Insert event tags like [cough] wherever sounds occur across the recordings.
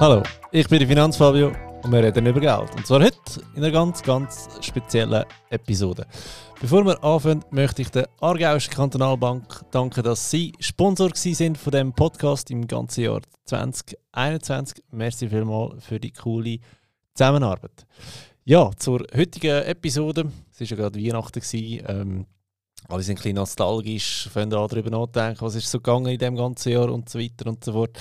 Hallo, ich bin der Finanzfabio und wir reden über Geld. Und zwar heute in einer ganz, ganz speziellen Episode. Bevor wir anfangen, möchte ich der Aargauischen Kantonalbank danken, dass sie Sponsor sind von dem Podcast im ganzen Jahr 2021. Merci vielmals für die coole Zusammenarbeit. Ja, zur heutigen Episode. Es war ja gerade Weihnachten. Ähm, alle sind ein bisschen nostalgisch, fangen an darüber nachdenken, was ist so gegangen in dem ganzen Jahr und so weiter und so fort.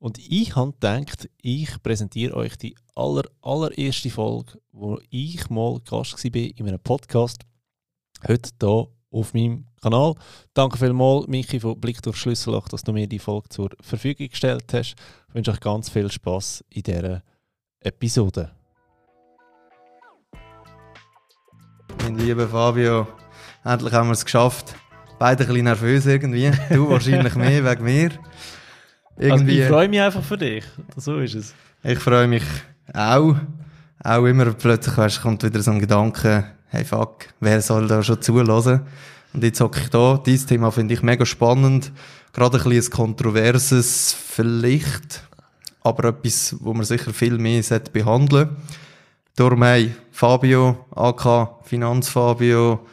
Und ich habe gedacht, ich präsentiere euch die aller, allererste Folge, wo ich mal Gast war in einem Podcast. Heute hier auf meinem Kanal. Danke vielmals, Michi von Blick durch Schlüsselloch, dass du mir die Folge zur Verfügung gestellt hast. Ich wünsche euch ganz viel Spaß in dieser Episode. Mein lieber Fabio, endlich haben wir es geschafft. Beide ein bisschen nervös irgendwie. Du wahrscheinlich [laughs] mehr wegen mir. Irgendwie, also ich freue mich einfach für dich. So ist es. Ich freue mich auch. Auch immer plötzlich weißt, kommt wieder so ein Gedanke, hey fuck, wer soll da schon zulassen? Und jetzt hocke ich da. Dieses Thema finde ich mega spannend. Gerade ein bisschen ein kontroverses vielleicht, aber etwas, wo man sicher viel mehr behandeln sollte. Darum, hey, Fabio, AK, Finanzfabio,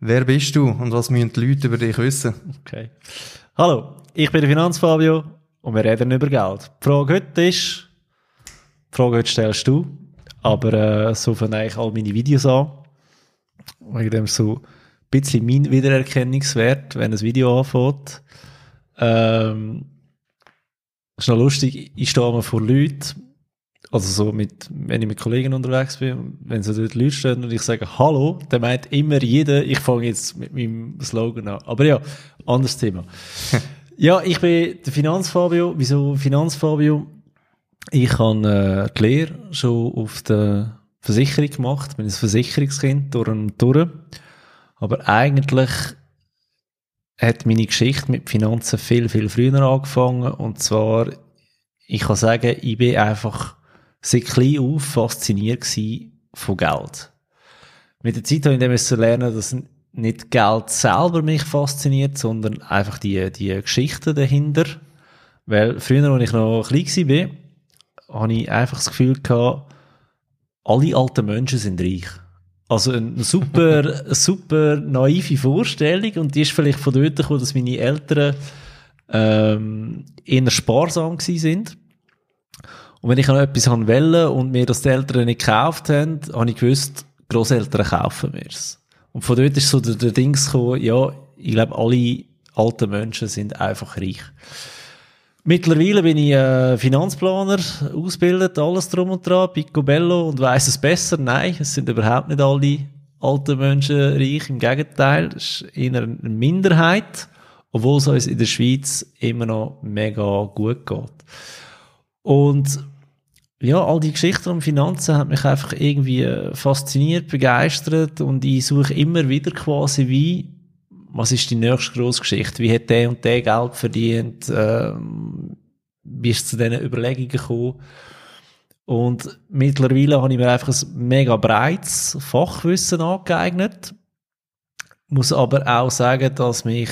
wer bist du und was müssen die Leute über dich wissen? Okay. Hallo, ich bin der Finanzfabio und wir reden über Geld. Die Frage heute ist, die Frage heute stellst du, aber äh, so fangen eigentlich all meine Videos an. Wegen dem so ein bisschen mein Wiedererkennungswert, wenn ein Video anfängt. Ähm, ist noch lustig, ich stehe mal vor Leuten, also so mit, wenn ich mit Kollegen unterwegs bin, wenn so dort Leute stehen und ich sage Hallo, dann meint immer jeder, ich fange jetzt mit meinem Slogan an. Aber ja, anderes Thema. [laughs] Ja, ich bin der Finanzfabio. Wieso Finanzfabio? Ich habe äh, die Lehre schon auf der Versicherung gemacht. Ich bin ein Versicherungskind durch und durch. Aber eigentlich hat meine Geschichte mit Finanzen viel, viel früher angefangen. Und zwar, ich kann sagen, ich bin einfach seit klein auf fasziniert von Geld. Mit der Zeit habe ich dann lernen, dass nicht Geld selber mich fasziniert, sondern einfach die, die Geschichten dahinter. Weil früher, als ich noch klein war, hatte ich einfach das Gefühl gehabt, alle alten Menschen sind reich. Also eine [laughs] super, super naive Vorstellung und die ist vielleicht von dort gekommen, dass meine Eltern ähm, eher sparsam sind. Und wenn ich noch etwas wollte und mir das die Eltern nicht gekauft haben, habe ich gewusst, Großeltern kaufen mir es. Und von dort ist so der, der Dings gekommen, ja, ich glaube, alle alten Menschen sind einfach reich. Mittlerweile bin ich äh, Finanzplaner, ausgebildet, alles drum und dran, Picobello und weiß es besser. Nein, es sind überhaupt nicht alle alten Menschen reich. Im Gegenteil, es ist eher eine Minderheit, obwohl es uns in der Schweiz immer noch mega gut geht. Und ja, all die Geschichten um Finanzen haben mich einfach irgendwie äh, fasziniert, begeistert und ich suche immer wieder quasi wie, was ist die nächste grosse Geschichte? Wie hat der und der Geld verdient? Ähm, wie ist zu diesen Überlegungen gekommen? Und mittlerweile habe ich mir einfach ein mega breites Fachwissen angeeignet. Muss aber auch sagen, dass mich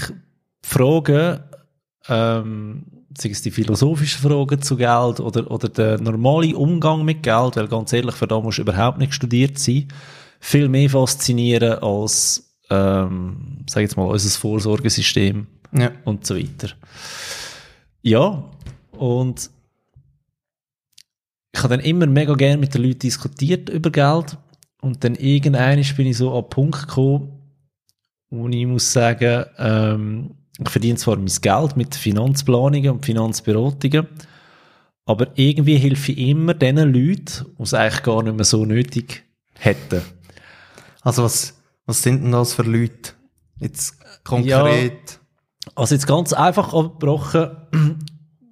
Fragen, ähm, sei es die philosophischen Fragen zu Geld oder, oder der normale Umgang mit Geld, weil ganz ehrlich, für da musst du überhaupt nicht studiert sein, viel mehr faszinieren als, ähm, sag jetzt mal, unser Vorsorgesystem ja. und so weiter. Ja, und ich habe dann immer mega gerne mit den Leuten diskutiert über Geld und dann irgendwann bin ich so an den Punkt gekommen, wo ich muss sagen, ähm, ich verdiene zwar mein Geld mit Finanzplanungen und Finanzberatungen, aber irgendwie helfe ich immer den Leuten, die es eigentlich gar nicht mehr so nötig hätten. Also was, was sind denn das für Leute? Jetzt konkret? Ja, also jetzt ganz einfach abgebrochen, [clears throat]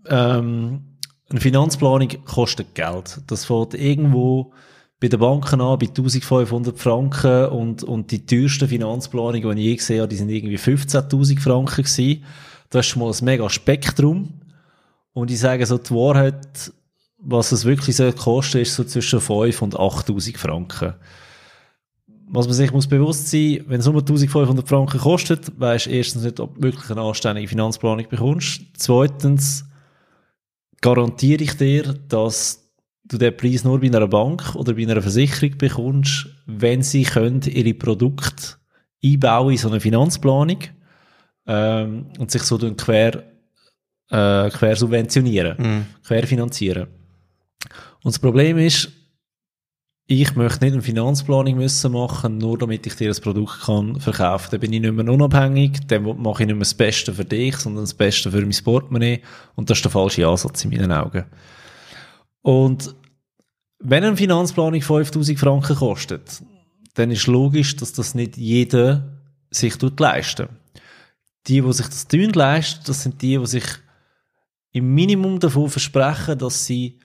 ähm, eine Finanzplanung kostet Geld. Das fällt irgendwo bei den Banken an, bei 1500 Franken und, und die teuersten Finanzplanungen, die ich je gesehen habe, die sind irgendwie 15.000 Franken gewesen. Das ist schon mal ein mega Spektrum. Und ich sage so, die Wahrheit, was es wirklich soll kosten, ist so zwischen 5 und 8.000 Franken. Was man sich muss bewusst sein, wenn es nur 1500 Franken kostet, weisst du erstens nicht, ob du wirklich eine anständige Finanzplanung bekommst. Zweitens, garantiere ich dir, dass du den Preis nur bei einer Bank oder bei einer Versicherung bekommst, wenn sie können ihre Produkte einbauen in so eine Finanzplanung ähm, und sich so dann quer, äh, quer subventionieren, Mhm. quer finanzieren. Und das Problem ist, ich möchte nicht eine Finanzplanung müssen machen, nur damit ich dir das Produkt kann verkaufen. Dann bin ich nicht mehr unabhängig, dann mache ich nicht mehr das Beste für dich, sondern das Beste für mein Portemonnaie. Und das ist der falsche Ansatz in meinen Augen. Und wenn eine Finanzplanung 5000 Franken kostet, dann ist logisch, dass das nicht jeder sich tut leisten. Die, die sich das tun leisten, das sind die, die sich im Minimum davon versprechen, dass sie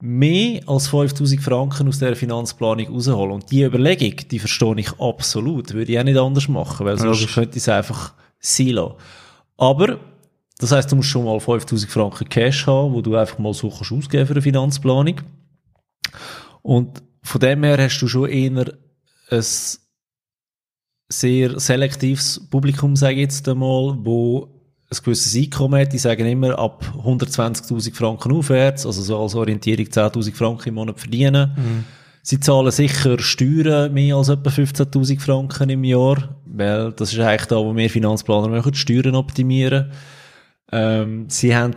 mehr als 5000 Franken aus dieser Finanzplanung rausholen. Und die Überlegung, die verstehe ich absolut. Würde ich auch nicht anders machen, weil sonst könnte ich es einfach sein lassen. Aber, das heisst, du musst schon mal 5000 Franken Cash haben, wo du einfach mal so kannst ausgeben für eine Finanzplanung. Und von dem her hast du schon eher ein sehr selektives Publikum, sage ich jetzt einmal, wo ein gewisses Einkommen hat. Die sagen immer, ab 120.000 Franken aufwärts, also so als Orientierung 10.000 Franken im Monat verdienen. Sie zahlen sicher Steuern mehr als etwa 15.000 Franken im Jahr, weil das ist eigentlich da, wo wir Finanzplaner machen, die Steuern optimieren. Ähm, sie haben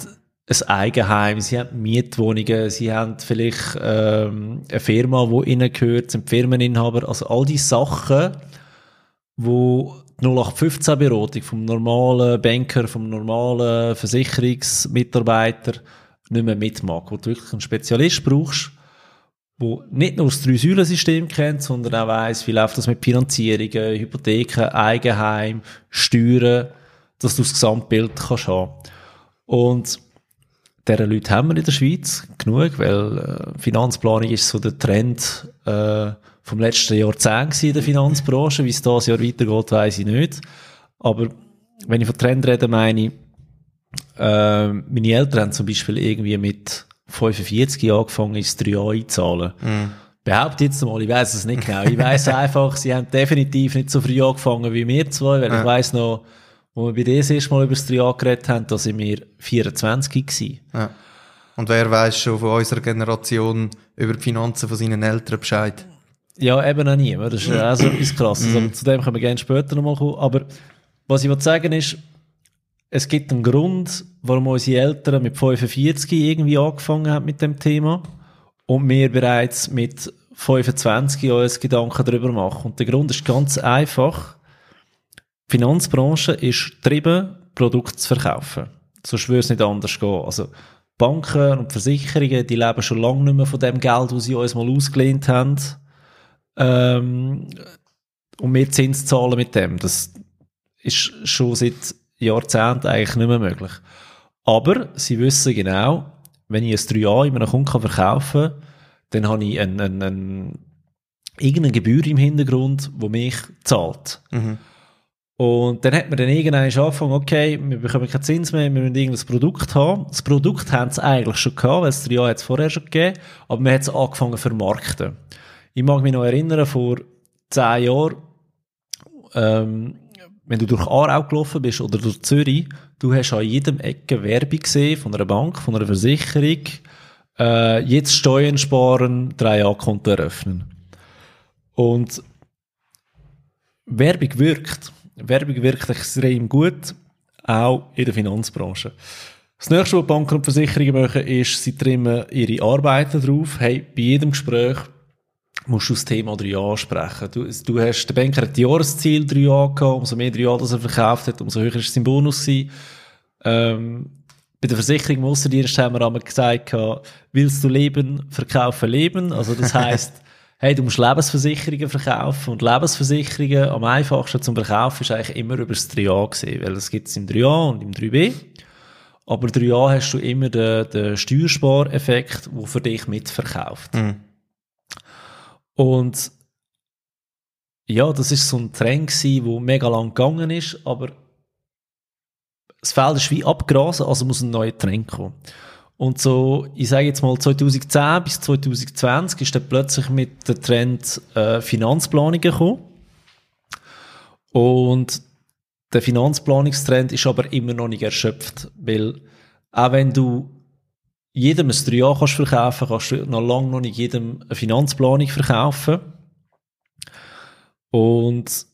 ein Eigenheim, sie haben Mietwohnungen, sie haben vielleicht ähm, eine Firma, die ihnen gehört, sind Firmeninhaber, also all die Sachen, wo die 0815-Beratung vom normalen Banker, vom normalen Versicherungsmitarbeiter nicht mehr mitmacht, wo du wirklich einen Spezialist brauchst, wo nicht nur das Drei-Säulen-System kennt, sondern auch weiss, wie läuft das mit Finanzierungen, Hypotheken, Eigenheim, Steuern, dass du das Gesamtbild kannst haben. Und diese Leute haben wir in der Schweiz genug, weil äh, Finanzplanung ist so der Trend äh, vom letzten Jahrzehnt in der Finanzbranche. Wie es dieses Jahr weitergeht, weiß ich nicht. Aber wenn ich von Trend rede, meine ich, äh, meine Eltern haben zum Beispiel irgendwie mit 45 angefangen, ins 3 Jahr einzahlen. Behaupte jetzt mal, ich weiß es nicht genau. Ich weiß [laughs] einfach, sie haben definitiv nicht so früh angefangen wie wir zwei, weil Ja. ich weiß noch, wo wir bei dir das erste Mal über das 3 Jahr geredet haben, da sind wir 24 gewesen. Ja. Und wer weiß schon von unserer Generation über die Finanzen von seinen Eltern Bescheid? Ja, eben auch niemand. Das ist auch so [clears throat] etwas krasses. Aber zu dem können wir gerne später nochmal kommen. Aber was ich will sagen ist, es gibt einen Grund, warum unsere Eltern mit 45 irgendwie angefangen haben mit dem Thema und wir bereits mit 25 uns Gedanken darüber machen. Und der Grund ist ganz einfach. Die Finanzbranche ist getrieben, Produkte zu verkaufen. Sonst würde es nicht anders gehen. Also Banken und Versicherungen, die leben schon lange nicht mehr von dem Geld, das sie uns mal ausgelehnt haben. Ähm, und wir Zins zahlen mit dem. Das ist schon seit Jahrzehnten eigentlich nicht mehr möglich. Aber sie wissen genau, wenn ich ein 3A in einem Kunden verkaufen kann, dann habe ich ein, ein, ein, irgendeine Gebühr im Hintergrund, die mich zahlt. Mhm. Und dann hat man dann irgendwann angefangen, okay, wir bekommen keinen Zins mehr, wir müssen irgendein Produkt haben. Das Produkt haben sie eigentlich schon gehabt, weil es drei Jahre vorher schon gegeben, aber man hat es angefangen zu vermarkten. Ich mag mich noch erinnern, vor zehn Jahren, ähm, wenn du durch Aarau gelaufen bist oder durch Zürich, du hast an jedem Ecke Werbung gesehen von einer Bank, von einer Versicherung, äh, jetzt Steuern sparen, drei Jahre Konto eröffnen. Und Werbung wirkt. Werbung wirkt extrem gut, auch in der Finanzbranche. Das nächste, was Banken und Versicherungen machen, ist, sie trimmen ihre Arbeiten drauf. Hey, bei jedem Gespräch musst du das Thema 3A ansprechen. Du, du hast, der Banker hat Jahresziel 3A gehabt, umso mehr 3A, das er verkauft hat, umso höher ist sein Bonus gewesen. Ähm, bei der Versicherung im Aussendienst haben wir einmal gesagt, willst du leben, verkaufe Leben. Also das [laughs] heisst, hey, du musst Lebensversicherungen verkaufen und Lebensversicherungen am einfachsten zum Verkaufen ist eigentlich immer über das 3A gesehen, weil es gibt es im 3A und im 3B. Aber 3A hast du immer den, den Steuerspareffekt, der für dich mitverkauft. Mhm. Und ja, das ist so ein Trend gewesen, der mega lang gegangen ist, aber das Feld ist wie abgrasen, also muss ein neuer Trend kommen. Und so, ich sage jetzt mal 2010 bis 2020 ist dann plötzlich mit der Trend äh, Finanzplanungen gekommen. Und der Finanzplanungstrend ist aber immer noch nicht erschöpft, weil auch wenn du jedem ein 3A kannst verkaufen, kannst du noch lange noch nicht jedem eine Finanzplanung verkaufen. Und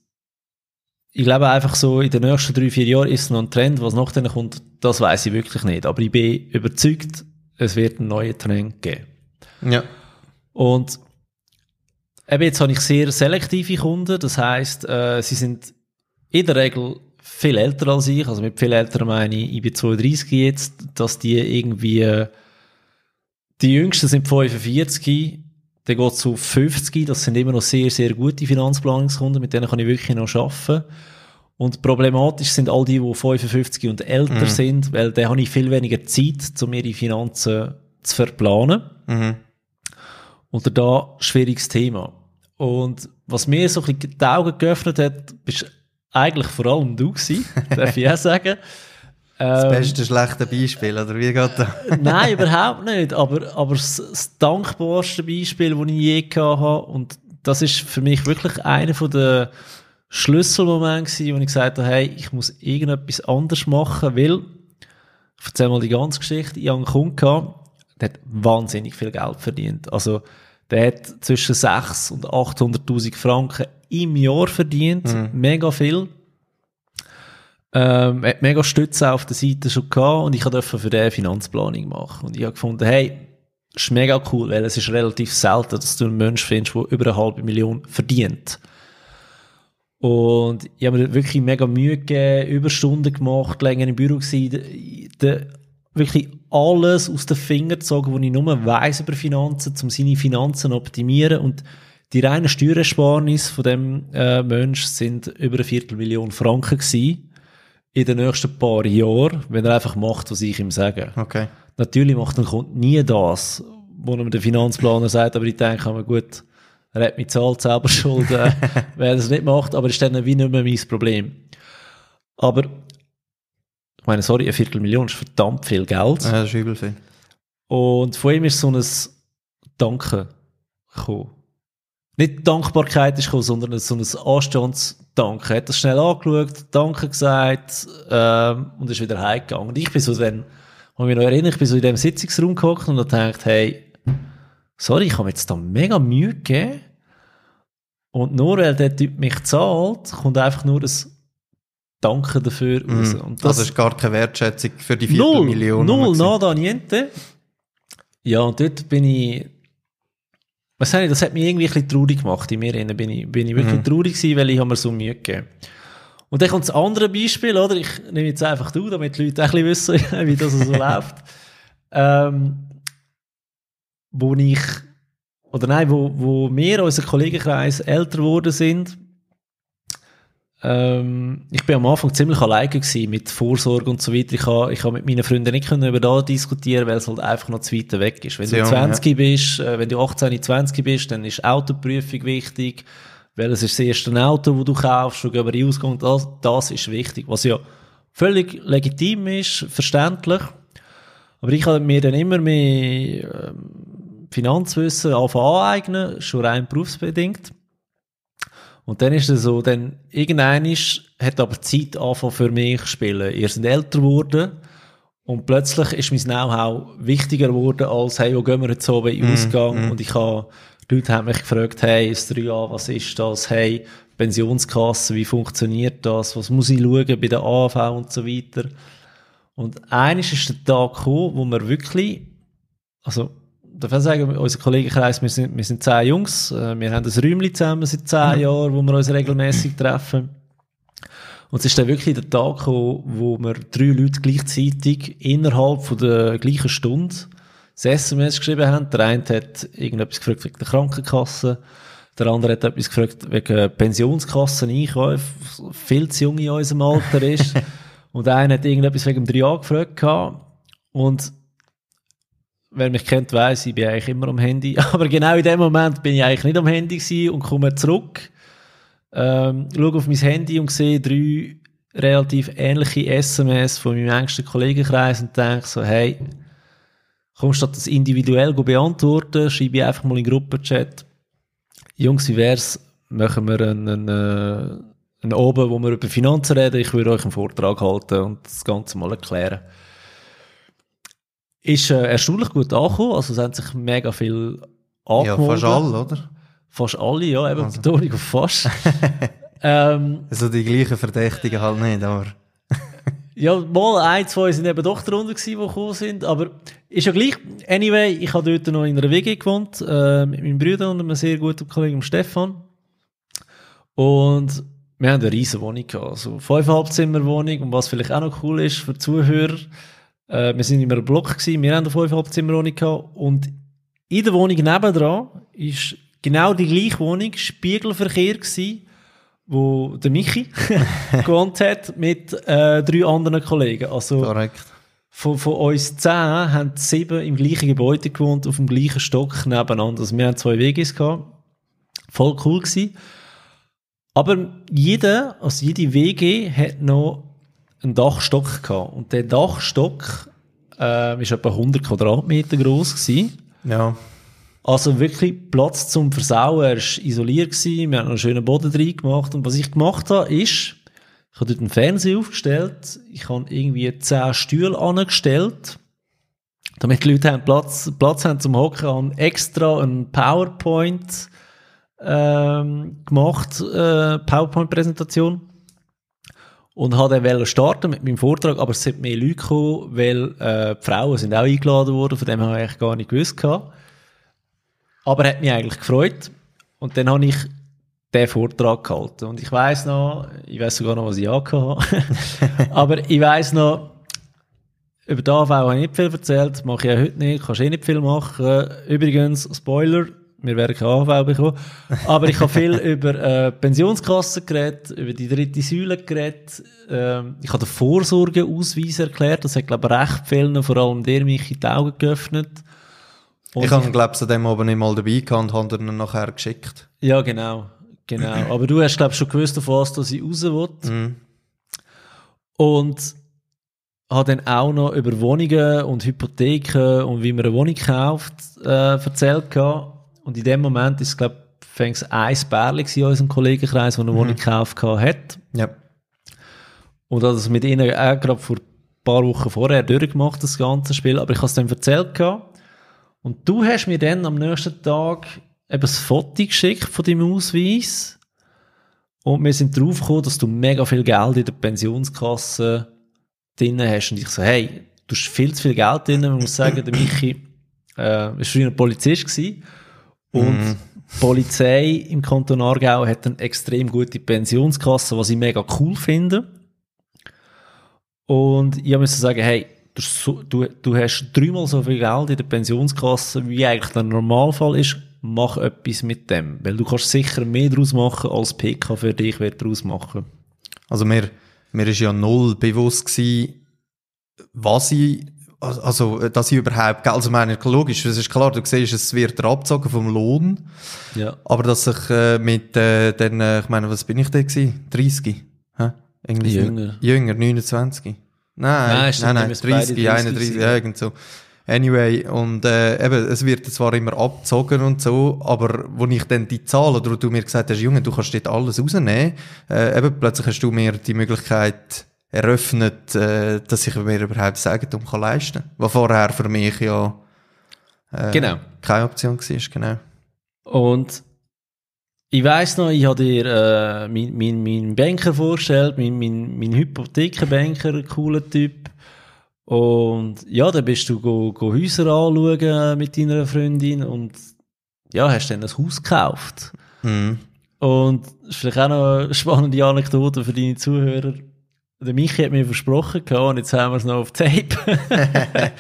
ich glaube einfach so, in den nächsten drei, vier Jahren ist es noch ein Trend, was nach denen kommt, das weiß ich wirklich nicht. Aber ich bin überzeugt, es wird einen neuen Trend geben. Ja. Und eben jetzt habe ich sehr selektive Kunden, das heißt, äh, sie sind in der Regel viel älter als ich, also mit viel älter meine ich, ich bin 32 jetzt, dass die irgendwie, äh, die Jüngsten sind 45, dann geht es auf 50, das sind immer noch sehr, sehr gute Finanzplanungskunden, mit denen kann ich wirklich noch arbeiten. Und problematisch sind all die, die 55 und älter Mhm. sind, weil da habe ich viel weniger Zeit, um ihre Finanzen zu verplanen. Mhm. Oder da schwieriges Thema. Und was mir so ein bisschen die Augen geöffnet hat, bist eigentlich vor allem du gewesen, [laughs] darf ich auch sagen. Das Ähm, beste schlechte Beispiel, oder wie geht das? [laughs] Nein, überhaupt nicht. Aber, aber das, das dankbarste Beispiel, das ich je gehabt habe, und das ist für mich wirklich einer der Schlüsselmomente wo ich gesagt habe, hey, ich muss irgendetwas anders machen, weil, ich erzähle mal die ganze Geschichte, ich habe einen Kunden gehabt, der hat wahnsinnig viel Geld verdient. Also, der hat zwischen 600 und 800.000 Franken im Jahr verdient. Mega viel. Ähm, mega Stütze auf der Seite schon gehabt und ich durfte für den Finanzplanung machen. Und ich habe gefunden, hey, ist mega cool, weil es ist relativ selten, dass du einen Menschen findest, der über eine halbe Million verdient. Und ich habe mir wirklich mega Mühe gegeben, Überstunden gemacht, länger im Büro gewesen, de, wirklich alles aus den Fingern gezogen, was ich nur weiss über Finanzen, um seine Finanzen zu optimieren. Und die reinen Steuerersparnis von dem äh, Mensch sind über eine Viertelmillion Franken gewesen in den nächsten paar Jahren, wenn er einfach macht, was ich ihm sage. Okay. Natürlich macht ein Kunde nie das, wo ihm der Finanzplaner sagt, aber ich denke mir, gut, er hat mich zahlt, selber [laughs] schuld, äh, wenn er es nicht macht, aber ist dann wie nicht mehr mein Problem. Aber, ich meine, sorry, eine Viertelmillion ist verdammt viel Geld. Ja, das ist übel viel. Und von ihm ist so ein Danke gekommen. Nicht Dankbarkeit ist gekommen, sondern so ein Anstandsdanke. Er hat das schnell angeschaut, Danke gesagt ähm, und ist wieder heimgegangen. Und ich bin so dann, habe mich noch erinnert, ich bin so in dem Sitzungsraum gehockt und habe gedacht, hey, sorry, ich habe jetzt da mega Mühe gegeben und nur weil der Typ mich zahlt, kommt einfach nur ein Danke dafür raus. Mhm. Und Das, ist gar keine Wertschätzung für die Null, Viertelmillion. null, nada, niente. Ja, und dort bin ich, was ich, das hat mich irgendwie ein bisschen traurig gemacht. In mir bin ich, bin ich wirklich Mhm. traurig gewesen, weil ich habe mir so Mühe gegeben. Und dann kommt das andere Beispiel, oder? Ich nehme jetzt einfach du, damit die Leute auch ein bisschen wissen, [laughs] wie das so [laughs] läuft. Ähm, wo ich, oder nein, wo, wo wir, unser Kollegenkreis, älter geworden sind, ähm, ich bin am Anfang ziemlich alleine gewesen mit Vorsorge und so weiter. Ich habe ich habe mit meinen Freunden nicht können über das diskutieren, weil es halt einfach noch zu weit weg ist. Wenn Zu du jung, 20 bist, äh, wenn du 18, 20 bist, dann ist Autoprüfung wichtig, weil es ist das erste Auto, das du kaufst, und über die Ausgang, das, das ist wichtig. Was ja völlig legitim ist, verständlich. Aber ich habe mir dann immer mehr ähm, Finanzwissen anfangen aneignen, schon rein berufsbedingt. Und dann ist es so, dann irgendein hat aber die Zeit angefangen für mich zu spielen. Ihr seid älter geworden und plötzlich ist mein Know-how wichtiger geworden als, hey, wo gehen wir jetzt oben in den Ausgang? Und ich habe, die Leute haben mich gefragt, hey, ist 3A, was ist das? Hey, Pensionskasse, wie funktioniert das? Was muss ich schauen bei der AV und so weiter? Und eines ist der Tag gekommen, wo wir wirklich, also, darf ich sagen, unser Kollegenkreis, wir sind, wir sind zehn Jungs, äh, wir haben ein Räumchen zusammen seit zehn Jahren, wo wir uns regelmäßig treffen. Und es ist dann wirklich der Tag gekommen, wo wir drei Leute gleichzeitig innerhalb von der gleichen Stunde das SMS geschrieben haben. Der eine hat irgendetwas gefragt wegen der Krankenkasse, der andere hat etwas gefragt wegen Pensionskassen Einkäufe, viel zu jung in unserem Alter ist. [laughs] Und einer hat irgendetwas wegen dem 3A gefragt gehabt. Und wer mich kennt, weiss, ich bin eigentlich immer am Handy. [laughs] Aber genau in dem Moment bin ich eigentlich nicht am Handy und komme zurück, ähm, schaue auf mein Handy und sehe drei relativ ähnliche SMS von meinem engsten Kollegenkreis und denke so, hey, komm, statt das individuell beantworten, schreibe ich einfach mal in den Gruppenchat, Jungs, wie wär's, machen wir einen, einen, äh, einen oben, wo wir über Finanzen reden, ich würde euch einen Vortrag halten und das Ganze mal erklären. Ist äh, erstaunlich gut angekommen, also es haben sich mega viel Ja, angemeldet. fast alle, oder? Fast alle, ja, eben Also. Betonung auf fast. [laughs] ähm, Also die gleichen Verdächtigen halt nicht, aber... ja, mal ein, zwei sind eben doch darunter gewesen, die gekommen sind, aber ist ja gleich. Anyway, ich habe dort noch in einer WG gewohnt, äh, mit meinem Bruder und einem sehr guten Kollegen, Stefan. Und wir haben eine riesen Wohnung gehabt, also fünfeinhalb Zimmer Wohnung und was vielleicht auch noch cool ist für die Zuhörer, äh, wir sind in einem Block gewesen, wir haben eine fünfeinhalb Zimmer Wohnung gehabt und in der Wohnung nebendran ist genau die gleiche Wohnung, Spiegelverkehr gewesen, wo der Michi [laughs] gewohnt hat mit äh, drei anderen Kollegen. Also Korrekt. von, von uns zehn haben sieben im gleichen Gebäude gewohnt, auf dem gleichen Stock nebeneinander. Also wir haben zwei WGs gehabt. Voll cool gewesen. Aber jeder, also jede WG hat noch einen Dachstock gehabt. Und der Dachstock äh, ist etwa 100 Quadratmeter groß gewesen. Ja. Also wirklich Platz zum Versauen. Er war isoliert, gewesen, wir haben noch einen schönen Boden drin gemacht. Und was ich gemacht habe, ist, ich habe dort einen Fernseher aufgestellt, ich habe irgendwie 10 Stühle angestellt, damit die Leute haben Platz, Platz haben zum Hocken, habe extra einen PowerPoint ähm, gemacht, äh, PowerPoint-Präsentation. Und habe dann starten mit meinem Vortrag, aber es sind mehr Leute gekommen, weil äh, die Frauen sind auch eingeladen worden, von dem habe ich eigentlich gar nicht gewusst. Gehabt. Aber hat mich eigentlich gefreut. Und dann habe ich den Vortrag gehalten. Und ich weiß noch, ich weiß sogar noch, was ich habe. [laughs] Aber ich weiß noch, über die AV habe ich nicht viel erzählt, mache ich ja heute nicht, kannst eh nicht viel machen. Übrigens, Spoiler, wir werden keine AV bekommen. Aber ich habe viel [laughs] über äh, Pensionskassen geredet, über die dritte Säule geredet. Ähm, ich habe den Vorsorgeausweis erklärt, das hat, glaube ich, recht vielen, vor allem der mich in die Augen geöffnet. Und ich habe glaube an dem Abend nicht mal dabei gehabt und habe ihn nachher geschickt. Ja, genau. Genau. [clears throat] Aber du hast, glaube ich, schon gewusst, auf was dass ich raus will. Mhm. Und habe dann auch noch über Wohnungen und Hypotheken und wie man eine Wohnung kauft, äh, erzählt gehabt. Und in dem Moment ist, glaube ich, fängst ein Bärli in unserem Kollegenkreis, der eine Wohnung gekauft hat. Ja. Und habe das mit ihnen auch gerade vor ein paar Wochen vorher durchgemacht, das ganze Spiel. Aber ich habe es dann erzählt gehabt. Und du hast mir dann am nächsten Tag eben das Foto geschickt von deinem Ausweis. Und wir sind drauf gekommen, dass du mega viel Geld in der Pensionskasse drin hast. Und ich so, hey, du hast viel zu viel Geld drin. Man muss sagen, der Michi äh, war früher ein Polizist gewesen. Und Mhm. die Polizei im Kanton Aargau hat eine extrem gute Pensionskasse, was ich mega cool finde. Und ich musste sagen, hey, du, hast so, du, du hast dreimal so viel Geld in der Pensionskasse, wie eigentlich der Normalfall ist. Mach etwas mit dem. Weil du kannst sicher mehr daraus machen, als PK für dich wird daraus machen. Also mir, mir ist ja null bewusst gewesen, was ich, also, dass ich überhaupt, also meine, logisch, es ist klar, du siehst, es wird abgezogen vom Lohn, Ja. aber dass ich äh, mit äh, den, äh, ich meine, was bin ich da gewesen? 30? Hä? Irgendwie so- Jünger. Jünger, 29? Nein, Nein, nein, stimmt, nein, wir müssen beide 30, 30 31, sein. ja, irgend so. Anyway, und äh, eben, es wird zwar immer abgezogen und so, aber wo ich dann die Zahlen, oder du mir gesagt hast, Junge, du kannst dort alles rausnehmen, äh, eben plötzlich hast du mir die Möglichkeit eröffnet, äh, dass ich mir überhaupt das Eigentum kann leisten kann. Was vorher für mich ja äh, Genau. keine Option war, genau. Und ich weiss noch, ich habe dir äh, meinen mein, mein Banker vorgestellt, mein, mein, mein Hypothekenbanker, cooler Typ. Und ja, dann bist du go, go Häuser anschauen mit deiner Freundin und ja, hast dann ein Haus gekauft. Mhm. Und das ist vielleicht auch noch eine spannende Anekdote für deine Zuhörer. Der Michi hat mir versprochen gehabt, und jetzt haben wir es noch auf Tape. [laughs]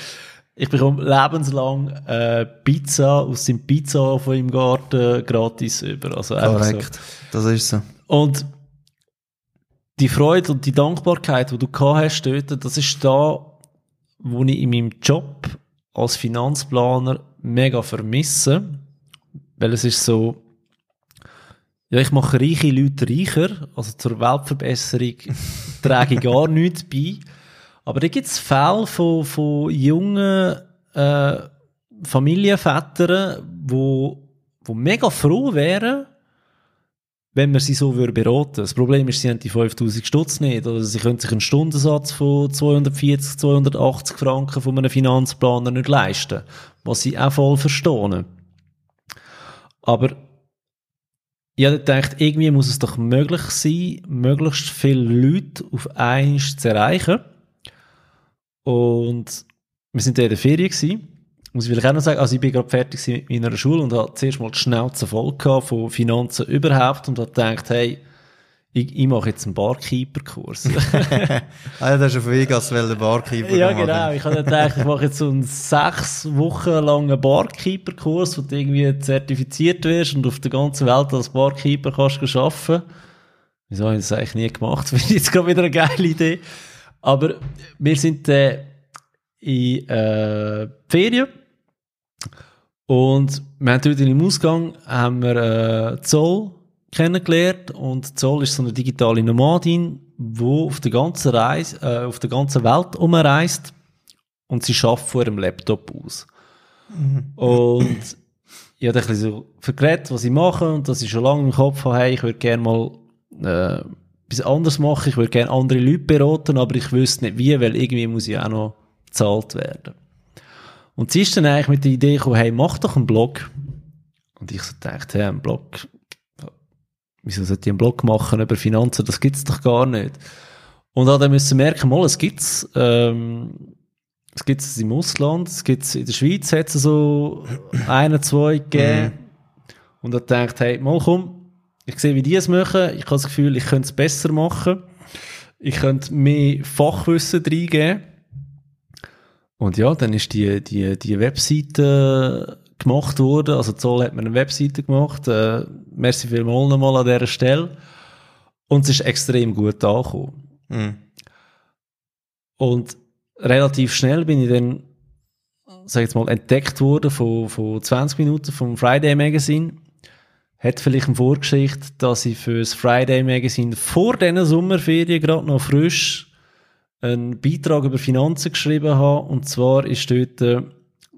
ich bekomme lebenslang äh, Pizza aus dem Pizza von im Garten gratis über. Also einfach so. Korrekt, das ist so. Und die Freude und die Dankbarkeit, die du gehabt hast dort, das ist da, wo ich in meinem Job als Finanzplaner mega vermisse. Weil es ist so, ja, ich mache reiche Leute reicher, also zur Weltverbesserung [laughs] trage ich gar nichts bei. Aber da gibt es Fälle von, von jungen äh, Familienvätern, wo, wo mega froh wären, wenn man sie so würde beraten. Das Problem ist, sie haben die 5000 Stutz nicht. Also sie können sich einen Stundensatz von 240, 280 Franken von einem Finanzplaner nicht leisten. Was sie auch voll verstehen. Aber ich habe gedacht, irgendwie muss es doch möglich sein, möglichst viele Leute auf einmal zu erreichen. Und wir sind in der Ferien gewesen. Muss ich vielleicht auch noch sagen, also ich bin gerade fertig mit meiner Schule und habe zuerst mal die Schnauze voll gehabt von Finanzen überhaupt und habe gedacht, hey, ich, ich mache jetzt einen Barkeeper-Kurs. [laughs] ah ja, das ist auf Vegas, weil der Barkeeper Ja, genau. Ich habe gedacht, ich mache jetzt so einen sechs Wochen langen Barkeeper-Kurs, wo du irgendwie zertifiziert wirst und auf der ganzen Welt als Barkeeper kannst arbeiten. Wieso habe ich das eigentlich nie gemacht? [laughs] Finde ich jetzt gerade wieder eine geile Idee. Aber wir sind äh, in äh, Ferien und wir haben dort im Ausgang haben wir äh, Zoll kennengelernt und Zoll ist so eine digitale Nomadin, die auf der ganzen Reise, äh, auf der ganzen Welt umreist und sie schafft vor ihrem Laptop aus. Mhm. Und ich habe ein bisschen so vergessen, was ich mache und dass ich schon lange im Kopf habe, hey, ich würde gerne mal äh, etwas anderes machen, ich würde gerne andere Leute beraten, aber ich wüsste nicht wie, weil irgendwie muss ich auch noch bezahlt werden. Und sie ist dann eigentlich mit der Idee gekommen, hey, mach doch einen Blog. Und ich so dachte, hey, ein Blog, wieso sollte ich einen Blog machen über Finanzen? Das gibt's doch gar nicht. Und dann müssen merken, mal, es gibt's, ähm, es gibt's im Ausland, es gibt's in der Schweiz, hat es so eine, zwei gegeben. Mhm. Und dann dachte hey, mal komm, ich sehe, wie die es machen. Ich habe das Gefühl, ich könnte es besser machen. Ich könnte mehr Fachwissen reingeben. Und ja, dann ist die, die, die Webseite gemacht worden. Also Zoll hat mir eine Webseite gemacht. Äh, merci vielmals nochmal an dieser Stelle. Und es ist extrem gut angekommen. Mhm. Und relativ schnell bin ich dann, sag ich jetzt mal, entdeckt worden von, von 20 Minuten vom Friday Magazine. Hat vielleicht eine Vorgeschichte, dass ich für das Friday Magazine vor diesen Sommerferien gerade noch frisch einen Beitrag über Finanzen geschrieben habe. Und zwar ist dort äh,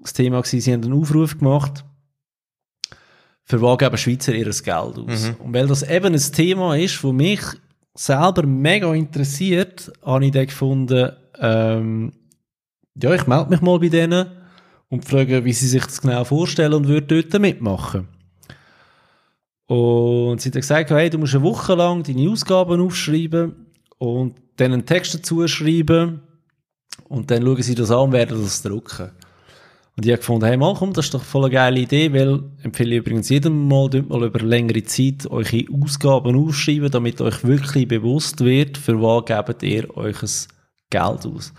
das Thema gewesen, sie haben einen Aufruf gemacht, geben Schweizer ihr Geld aus. Mhm. Und weil das eben ein Thema ist, das mich selber mega interessiert, habe ich dann gefunden, ähm, ja, ich melde mich mal bei denen und frage, wie sie sich das genau vorstellen und würde dort mitmachen. Und sie hat gesagt, hey, du musst eine Woche lang deine Ausgaben aufschreiben und dann einen Text dazu schreiben und dann schauen sie das an und werden das drucken. Und ich habe gefunden, hey, mal komm, das ist doch voll eine geile Idee, weil empfehle ich übrigens jedem mal, mal über längere Zeit eure Ausgaben aufschreiben, damit euch wirklich bewusst wird, für was gebt ihr euch Geld aus.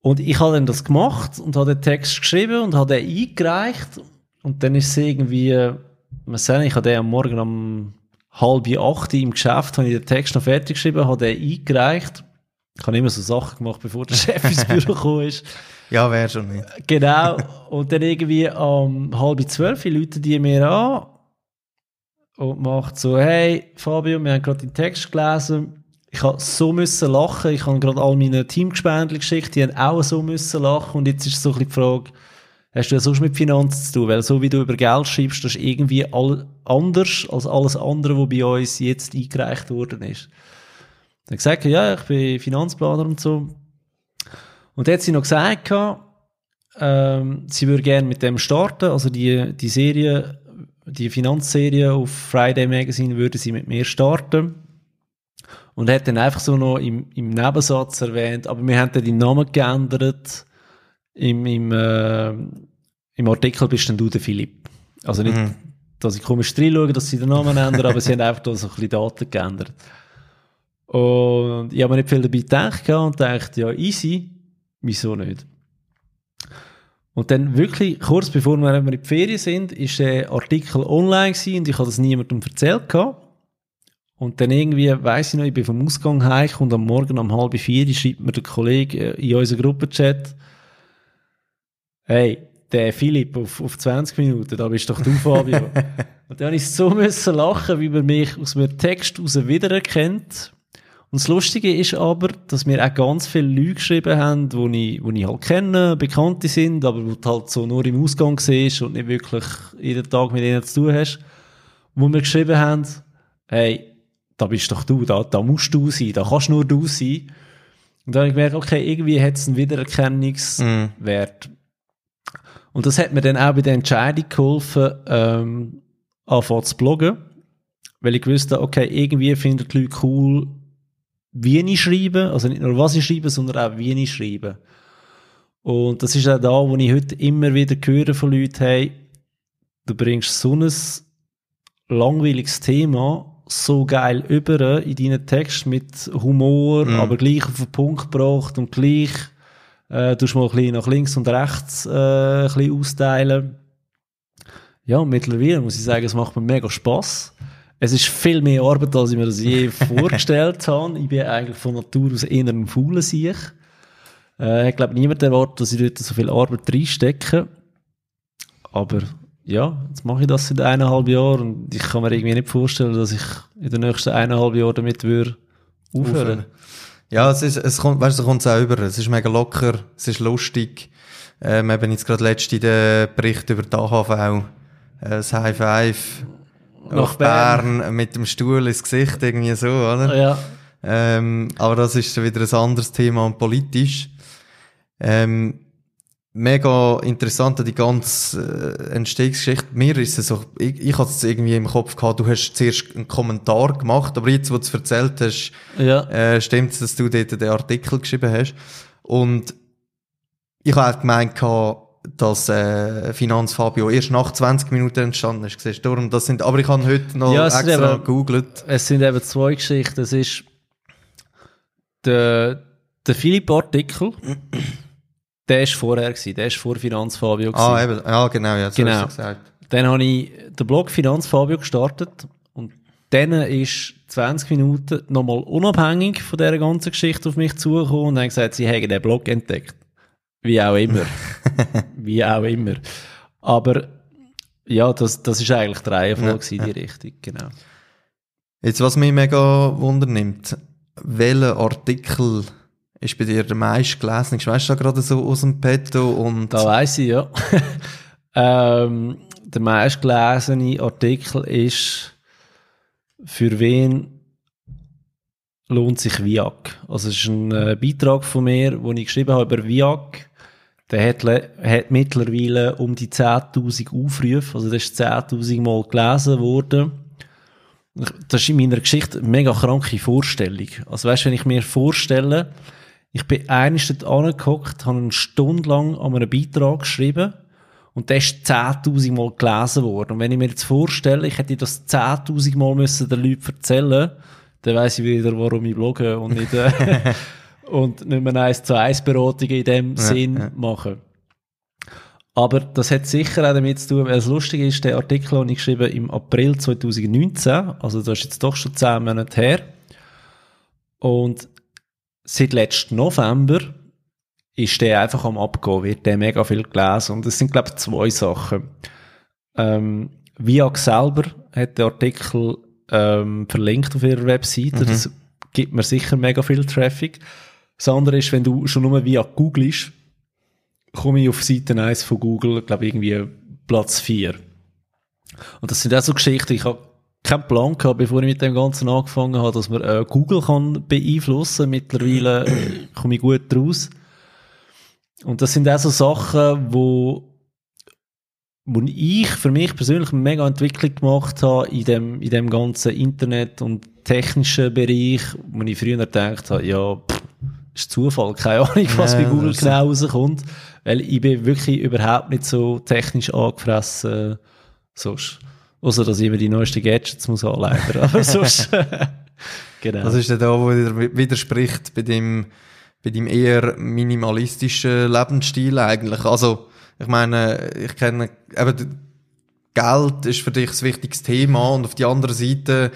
Und ich habe dann das gemacht und habe den Text geschrieben und habe den eingereicht und dann ist es irgendwie, man sehen, ich habe den am Morgen um halb acht im Geschäft, habe ich den Text noch fertig geschrieben, habe den eingereicht. Ich habe immer so Sachen gemacht, bevor der Chef ins Büro [laughs] gekommen ist. Ja, wäre schon nicht. Genau. Und dann irgendwie um halb zwölf Leute die mir an und macht so, hey Fabio, wir haben gerade den Text gelesen. Ich habe so müssen lachen. Ich habe gerade all meine Teamgespendli geschickt, die haben auch so müssen lachen. Und jetzt ist so ein bisschen die Frage, hast du ja sonst mit Finanzen zu tun? Weil so wie du über Geld schreibst, das ist irgendwie all, anders als alles andere, was bei uns jetzt eingereicht worden ist. Dann gesagt, ja, ich bin Finanzplaner und so. Und dann hat sie noch gesagt, ähm, sie würde gerne mit dem starten, also die, die Serie, die Finanzserie auf Friday Magazine würde sie mit mir starten. Und hat dann einfach so noch im, im Nebensatz erwähnt, aber wir haben dann den Namen geändert. Im, im, äh, im Artikel bist dann du der Philipp. Also nicht, mhm. dass ich komisch reinschaue, dass sie den Namen ändern, aber sie haben einfach da so ein bisschen Daten geändert. Und ich habe mir nicht viel dabei gedacht und dachte, ja, easy wieso nicht? Und dann wirklich, kurz bevor wir in die Ferien sind, ist der Artikel online gewesen und ich habe das niemandem erzählt gehabt. Und dann irgendwie, weiss ich noch, ich bin vom Ausgang heim und am Morgen um halb vier schreibt mir der Kollege äh, in unserem Gruppenchat, hey, der Philipp auf, auf 20 Minuten, da bist doch du, Fabio. [laughs] und dann habe ich so müssen lachen, wie man mich aus einem Text heraus wiedererkennt. Und das Lustige ist aber, dass mir auch ganz viele Leute geschrieben haben, die ich, die ich halt kenne, Bekannte sind, aber wo du halt so nur im Ausgang siehst und nicht wirklich jeden Tag mit ihnen zu tun hast. wo wir geschrieben haben, hey, da bist doch du, da, da musst du sein, da kannst nur du sein. Und dann habe ich gemerkt, okay, irgendwie hat es einen Wiedererkennungswert. Und das hat mir dann auch bei der Entscheidung geholfen, ähm, anfangen zu bloggen. Weil ich wusste, okay, irgendwie finden die Leute cool, wie ich schreibe. Also nicht nur was ich schreibe, sondern auch wie ich schreibe. Und das ist auch da, wo ich heute immer wieder höre von Leuten, hey, du bringst so ein langweiliges Thema so geil über in deinen Text mit Humor, Mhm. aber gleich auf den Punkt gebracht und gleich äh, tust mal ein bisschen nach links und rechts äh, ein bisschen austeilen. Ja, mittlerweile muss ich sagen, es macht mir mega Spaß. Es ist viel mehr Arbeit, als ich mir das je [laughs] vorgestellt habe. Ich bin eigentlich von Natur aus eher ein fauler Sieg. Äh, ich glaube, niemand erwartet, dass ich dort so viel Arbeit reinstecke. Aber ja, jetzt mache ich das seit eineinhalb Jahren und ich kann mir irgendwie nicht vorstellen, dass ich in den nächsten eineinhalb Jahren damit würde aufhören. Ja, es ist, es kommt, weißt du, kommt es auch über. Es ist mega locker, es ist lustig. Ähm, eben jetzt gerade letzte den Bericht über die AHV, äh, das High Five Nach Bern. Bern. mit dem Stuhl ins Gesicht, irgendwie so, oder? Ja, Ähm, aber das ist wieder ein anderes Thema und politisch. Ähm, mega interessant, die ganze äh, Entstehungsgeschichte. Mir ist es so, ich, ich hatte es irgendwie im Kopf gehabt, du hast zuerst einen Kommentar gemacht, aber jetzt, wo du es erzählt hast, ja, äh, stimmt es, dass du dort den Artikel geschrieben hast. Und ich habe auch gemeint, gehabt, dass äh, Finanz Fabio erst nach 20 Minuten entstanden ist. Siehst darum, das sind, aber ich habe heute noch Ja, extra eben- gegoogelt. es sind eben zwei Geschichten. Es ist der, der Philipp-Artikel, der ist vorher gewesen, der ist vor Finanzfabio gewesen. Ah, eben, ja, genau, ja, so Genau. hast du gesagt. Dann habe ich den Blog Finanzfabio gestartet und dann ist 20 Minuten nochmal unabhängig von dieser ganzen Geschichte auf mich zugekommen und haben gesagt, sie hätten den Blog entdeckt. Wie auch immer. [laughs] Wie auch immer. Aber ja, das, das ist eigentlich die Reihenfolge Ja, in die Richtung, genau. Jetzt, was mich mega wundernimmt, welcher Artikel ist bei dir der meist gelesen? Weißt du da gerade so aus dem Petto und Da weiss ich, ja. [laughs] ähm, der meistgelesene Artikel ist, für wen lohnt sich VIAG? Also, es ist ein äh, Beitrag von mir, den ich geschrieben habe über VIAG. Der hat, hat mittlerweile um die 10.000 Aufrufe, also das ist 10.000 Mal gelesen worden. Das ist in meiner Geschichte eine mega kranke Vorstellung. Also weißt, wenn ich mir vorstelle, ich bin eines dort angehockt, habe eine Stunde lang an einem Beitrag geschrieben und der ist 10.000 Mal gelesen worden. Und wenn ich mir jetzt vorstelle, ich hätte das 10.000 Mal müssen den Leuten erzählen, dann weiss ich wieder, warum ich blogge und nicht, äh, [laughs] und nicht mehr eins zu eins Beratungen in dem Sinn ja. machen. Aber das hat sicher auch damit zu tun, weil das Lustige ist, der Artikel habe ich geschrieben im April 2019, also das ist jetzt doch schon 10 Monate her. Und seit letzten November ist der einfach am Abgehen, wird der mega viel gelesen. Und es sind, glaube ich, zwei Sachen. Ähm, Viag selber hat den Artikel ähm, verlinkt auf ihrer Webseite. Das gibt mir sicher mega viel Traffic. Das andere ist, wenn du schon nur Viag googelst, komme ich auf Seite 1 von Google, glaube ich, irgendwie Platz 4. Und das sind auch so Geschichten, ich habe keinen Plan gehabt, bevor ich mit dem Ganzen angefangen habe, dass man äh, Google kann beeinflussen. Mittlerweile äh, komme ich gut raus. Und das sind auch so Sachen, wo, wo ich für mich persönlich eine mega Entwicklung gemacht habe in dem, in dem ganzen Internet- und technischen Bereich, wo ich früher gedacht habe, ja, pff, ist Zufall, keine Ahnung, was Ja, bei Google ist- genau rauskommt. Weil ich bin wirklich überhaupt nicht so technisch angefressen, äh, sonst. Außer, dass ich immer die neuesten Gadgets muss haben, leider. Aber [laughs] sonst, genau. das ist ja da, wo wieder widerspricht bei dem, bei dem eher minimalistischen Lebensstil eigentlich. Also, ich meine, ich kenne, eben, Geld ist für dich das wichtigste Thema und auf die andere Seite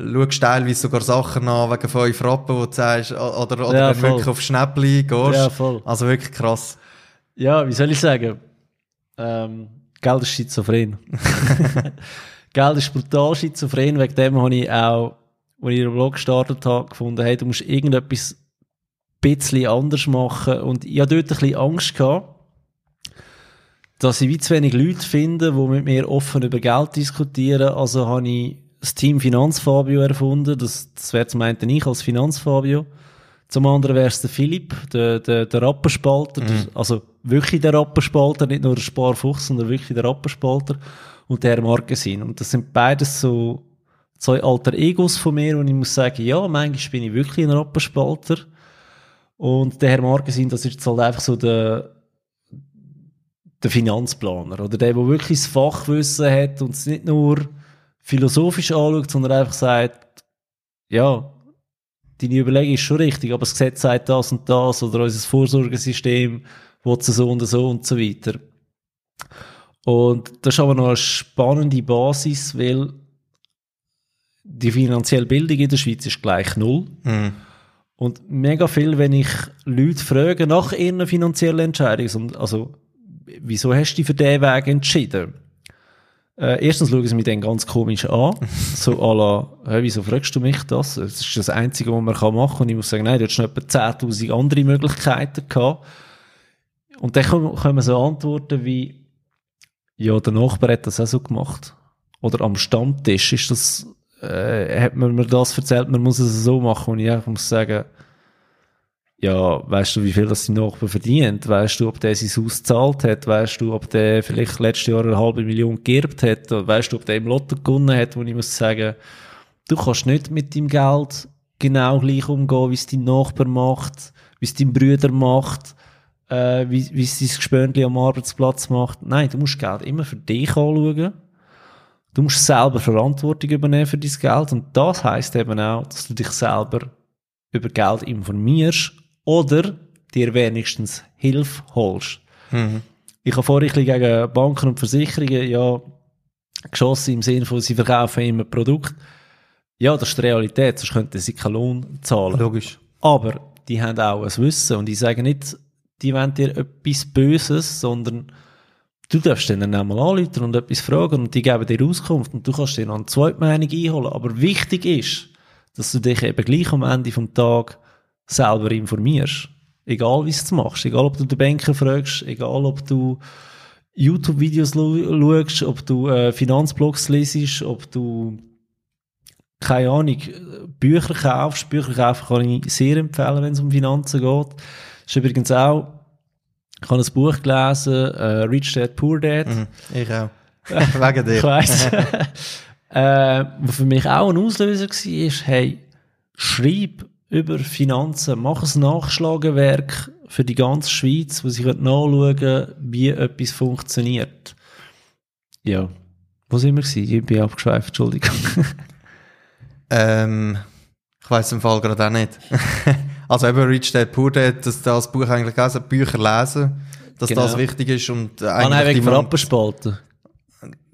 schaust teilweise sogar Sachen an wegen 5 Rappen, wo du sagst, oder, oder Ja, voll. wirklich auf Schnäppli gehst. Ja, voll. Also wirklich krass. Ja, wie soll ich sagen? Ähm, Geld ist schizophren. [laughs] Geld ist brutal schizophren. Wegen dem habe ich auch, als ich den Blog gestartet habe, gefunden, hey, du musst irgendetwas ein bisschen anders machen. Und ich hatte dort ein bisschen Angst gehabt, dass ich wie zu wenig Leute finde, die mit mir offen über Geld diskutieren. Also habe ich das Team Finanzfabio erfunden. Das, das wäre zum einen ich als Finanzfabio. Zum anderen wäre es der Philipp, der, der, der Rappenspalter. Der, also wirklich der Rappenspalter, nicht nur der Sparfuchs, sondern wirklich der Rappenspalter. Und der Markesin. Und das sind beides so zwei alter Egos von mir, und ich muss sagen, ja, manchmal bin ich wirklich ein Rappenspalter. Und der Herr Markesin, das ist jetzt halt einfach so der, der Finanzplaner. Oder der, der wirklich das Fachwissen hat und es nicht nur philosophisch anschaut, sondern einfach sagt, ja, deine Überlegung ist schon richtig, aber das Gesetz sagt das und das oder unser Vorsorgesystem will so und so und so weiter. Und das ist aber noch eine spannende Basis, weil die finanzielle Bildung in der Schweiz ist gleich null. Mhm. Und mega viel, wenn ich Leute frage nach ihren finanziellen Entscheidungen, also wieso hast du dich für diesen Weg entschieden? Äh, erstens schauen sie mich dann ganz komisch an. [laughs] so à la, hey, wieso fragst du mich das? Das ist das Einzige, was man kann machen kann. Und ich muss sagen, nein, du hast schon etwa 10.000 andere Möglichkeiten gehabt. Und dann kommen, so Antworten wie, ja, der Nachbar hat das auch so gemacht. Oder am Stammtisch ist das, äh, hat man mir das erzählt, man muss es so machen. Und ich muss sagen, ja, weißt du, wie viel das dein Nachbar verdient? Weißt du, ob der sein Haus gezahlt hat? Weißt du, ob der vielleicht letztes Jahr eine halbe Million geerbt hat? Weißt du, ob der im Lotto gewonnen hat? Wo ich muss sagen, du kannst nicht mit deinem Geld genau gleich umgehen, wie es dein Nachbar macht, wie es dein Bruder macht, äh, wie, wie es dein Gespönli am Arbeitsplatz macht. Nein, du musst Geld immer für dich anschauen. Du musst selber Verantwortung übernehmen für dein Geld. Und das heißt eben auch, dass du dich selber über Geld informierst oder dir wenigstens Hilfe holst. Mhm. Ich habe ein bisschen gegen Banken und Versicherungen ja geschossen im Sinne von, sie verkaufen immer Produkte. Ja, das ist die Realität, sonst könnten sie keinen Lohn zahlen. Logisch. Aber die haben auch ein Wissen und ich sage nicht, die wollen dir etwas Böses, sondern du darfst denen einmal anrufen und etwas fragen und die geben dir Auskunft und du kannst dir noch eine zweite Meinung einholen. Aber wichtig ist, dass du dich eben gleich am Ende vom Tag selber informierst. Egal, wie du machst. Egal, ob du den Banker fragst, egal, ob du YouTube-Videos schaust, ob du äh, Finanzblogs lesest, ob du keine Ahnung, Bücher kaufst. Bücher kaufen kann ich sehr empfehlen, wenn es um Finanzen geht. Das ist übrigens auch, ich habe ein Buch gelesen, äh, Rich Dad, Poor Dad. Mhm. Ich auch. [laughs] Wegen dir. Ich weiss. [laughs] äh, was für mich auch ein Auslöser war, ist, hey, schreib über Finanzen, mach ein Nachschlagewerk für die ganze Schweiz, wo sie nachschauen können, wie etwas funktioniert. Ja. Wo sind wir gewesen? Ich bin abgeschweift, Entschuldigung. [laughs] Ähm, ich weiß im Fall gerade auch nicht. [laughs] also eben Rich Dad Poor Dad, dass das Buch eigentlich lesen, Bücher lesen, dass Genau. das wichtig ist und äh, Ah, nein, eigentlich wegen.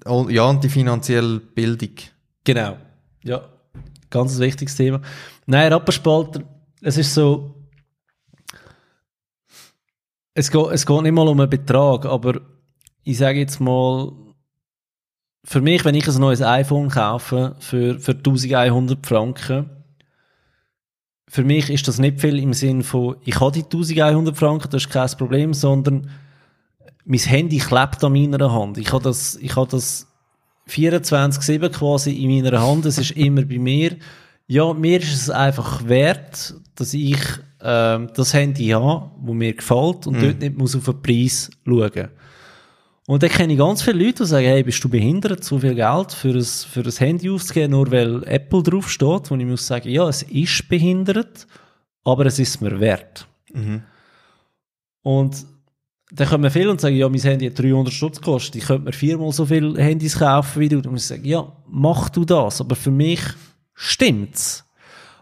Oh, ja, und die finanzielle Bildung. Genau. Ja, ganz wichtiges Thema. Nein, Rappenspalter, es ist so, es geht, es geht nicht mal um einen Betrag, aber ich sage jetzt mal, für mich, wenn ich ein neues iPhone kaufe für, für 1100 Franken, für mich ist das nicht viel im Sinn von, ich habe die 1100 Franken, das ist kein Problem, sondern mein Handy klebt an meiner Hand. Ich habe das, ich habe das 24-7 quasi in meiner Hand, es ist immer bei mir. Ja, mir ist es einfach wert, dass ich ähm, das Handy habe, wo mir gefällt und dort nicht muss auf den Preis schauen. Und dann kenne ich ganz viele Leute, die sagen, hey, bist du behindert, so viel Geld für ein, für ein Handy auszugeben, nur weil Apple draufsteht, wo ich muss sagen, ja, es ist behindert, aber es ist mir wert. Und dann kommen viele und sagen, ja, mein Handy hat 300 Stutz gekostet, ich könnte mir viermal so viele Handys kaufen wie du. Und ich sage, ja, mach du das, aber für mich stimmt's.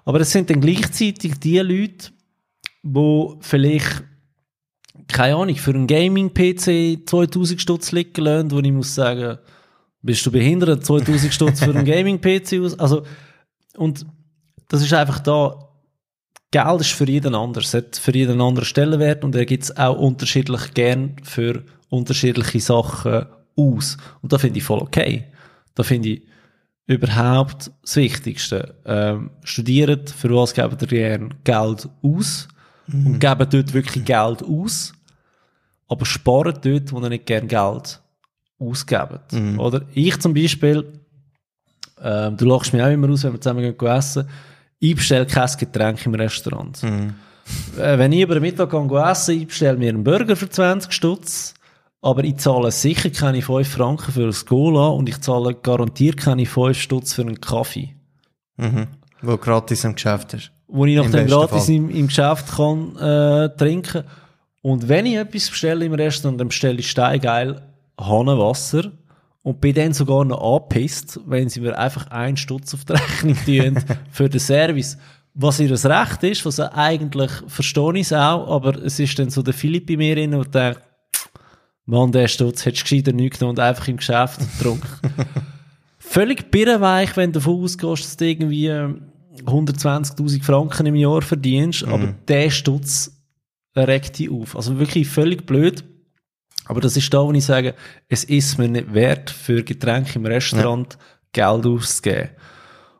Aber es sind dann gleichzeitig die Leute, wo vielleicht, keine Ahnung, für einen Gaming-PC 2000 Stutz liegen lassen, wo ich muss sagen, bist du behindert, 2000 Stutz für einen [laughs] Gaming-PC aus? Also, und das ist einfach da, Geld ist für jeden anders, es hat für jeden anderen Stellenwert und er gibt es auch unterschiedlich gern für unterschiedliche Sachen aus. Und da finde ich voll okay. Da finde ich überhaupt das Wichtigste. Ähm, studiert, für was gebt ihr gern Geld aus und geben dort wirklich Geld aus. aber sparen dort, wo ihr nicht gerne Geld ausgebt. Oder ich zum Beispiel, ähm, du lachst mich auch immer aus, wenn wir zusammen gehen essen, ich bestelle kein Getränk im Restaurant. Äh, wenn ich über den Mittag gehe essen, ich bestelle mir einen Burger für 20 Stutz, aber ich zahle sicher keine 5 Franken für ein Cola und ich zahle garantiert keine 5 Stutz für einen Kaffee. Wo gratis im Geschäft ist. wo ich nach dem gratis im, im Geschäft kann äh, trinken. Und wenn ich etwas bestelle im Restaurant, dann bestelle ich steingeil Hahnenwasser und bin dann sogar noch angepisst, wenn sie mir einfach einen Stutz auf die Rechnung [laughs] tun für den Service. Was ihr das Recht ist, was eigentlich verstehe ich es auch, aber es ist dann so der Philipp bei mir drin, und denkt, Mann, der Stutz hättest du gescheiter nicht genommen und einfach im Geschäft [laughs] getrunken. Völlig birrenweich, wenn du davon ausgehst, dass du irgendwie ähm, 120.000 Franken im Jahr verdienst, aber der Stutz regt dich auf. Also wirklich völlig blöd. Aber das ist da, wo ich sage, es ist mir nicht wert, für Getränke im Restaurant Geld auszugeben.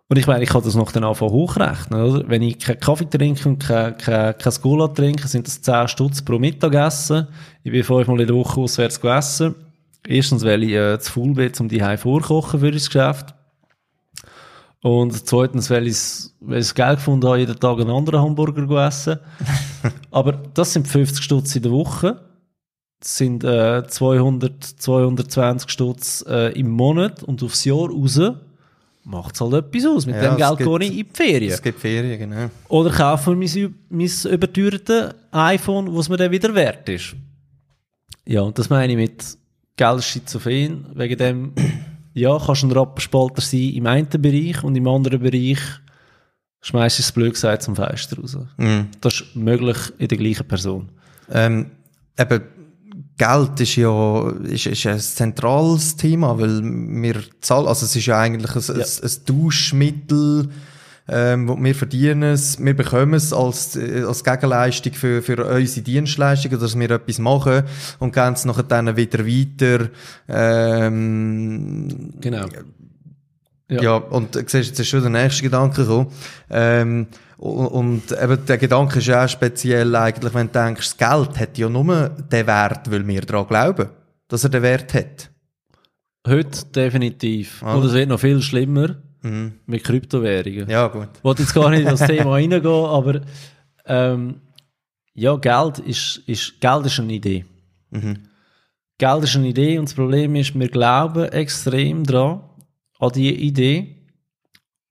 Und ich meine, ich kann das noch dann anfangen hochrechnen, oder? Wenn ich keinen Kaffee trinke und kein, kein, kein Cola trinke, sind das 10 Stutz pro Mittagessen. Ich bin fünfmal in der Woche auswärts gegessen. Erstens, weil ich äh, zu faul bin, um die Heim vorkochen für das Geschäft. Und zweitens, weil ich weil ich es geil gefunden habe, jeden Tag einen anderen Hamburger zu essen. [laughs] Aber das sind 50 Stutz in der Woche. Das sind äh, 200, 220 Stutz äh, im Monat und aufs Jahr raus macht es halt etwas aus. Mit Ja, dem Geld gehe ich in die Ferien. Es gibt Ferien, genau. Oder kaufe mir mein, mein überteuertes iPhone, was mir dann wieder wert ist. Ja, und das meine ich mit Geld ist schizophren. Wegen dem, [clears throat] ja, kannst du ein Rapperspalter sein im einen Bereich und im anderen Bereich schmeißt du es blöd gesagt zum Fenster raus. Mhm. Das ist möglich in der gleichen Person. Ähm, eben, Geld ist ja ist, ist ein zentrales Thema, weil wir zahlen, also es ist ja eigentlich ein, ein, ein Tauschmittel, ähm, wo wir verdienen es, wir bekommen es als, äh, als Gegenleistung für, für unsere Dienstleistungen, dass wir etwas machen und gehen es nachher dann wieder weiter. Ähm, Genau. ja. Ja. und siehst, jetzt ist schon der nächste Gedanke gekommen. Ähm, und, eben der Gedanke ist ja auch speziell eigentlich, wenn du denkst, das Geld hat ja nur den Wert, weil wir daran glauben, dass er den Wert hat. Heute definitiv. Ah. Und es wird noch viel schlimmer Mhm. mit Kryptowährungen. Ja, gut. Ich wollte jetzt gar nicht in das Thema [laughs] reingehen, aber ähm, ja, Geld ist, ist, Geld ist eine Idee. Mhm. Geld ist eine Idee und das Problem ist, wir glauben extrem dran, an diese Idee,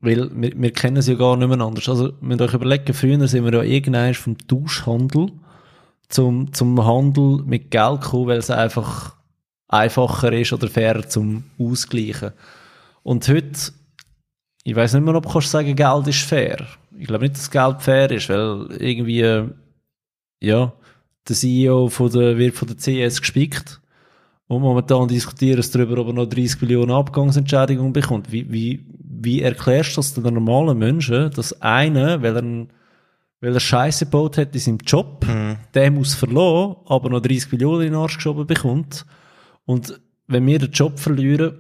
weil wir, wir kennen sie ja gar nicht mehr anders. Also, wenn ihr euch überlegen, früher sind wir ja irgendwann vom Tauschhandel zum, zum Handel mit Geld gekommen, weil es einfach einfacher ist oder fairer zum Ausgleichen. Und heute, ich weiß nicht mehr, ob du kannst sagen, Geld ist fair. Ich glaube nicht, dass Geld fair ist, weil irgendwie, ja, der CEO von der, wird von der CS gespickt. Und momentan diskutieren sie darüber, ob er noch 30 Millionen Abgangsentschädigung bekommt. Wie, wie, wie erklärst du das den normalen Menschen, dass einer, weil er, weil er Scheiße gebaut hat in seinem Job, der muss verloren, aber noch 30 Millionen in den Arsch geschoben bekommt. Und wenn wir den Job verlieren,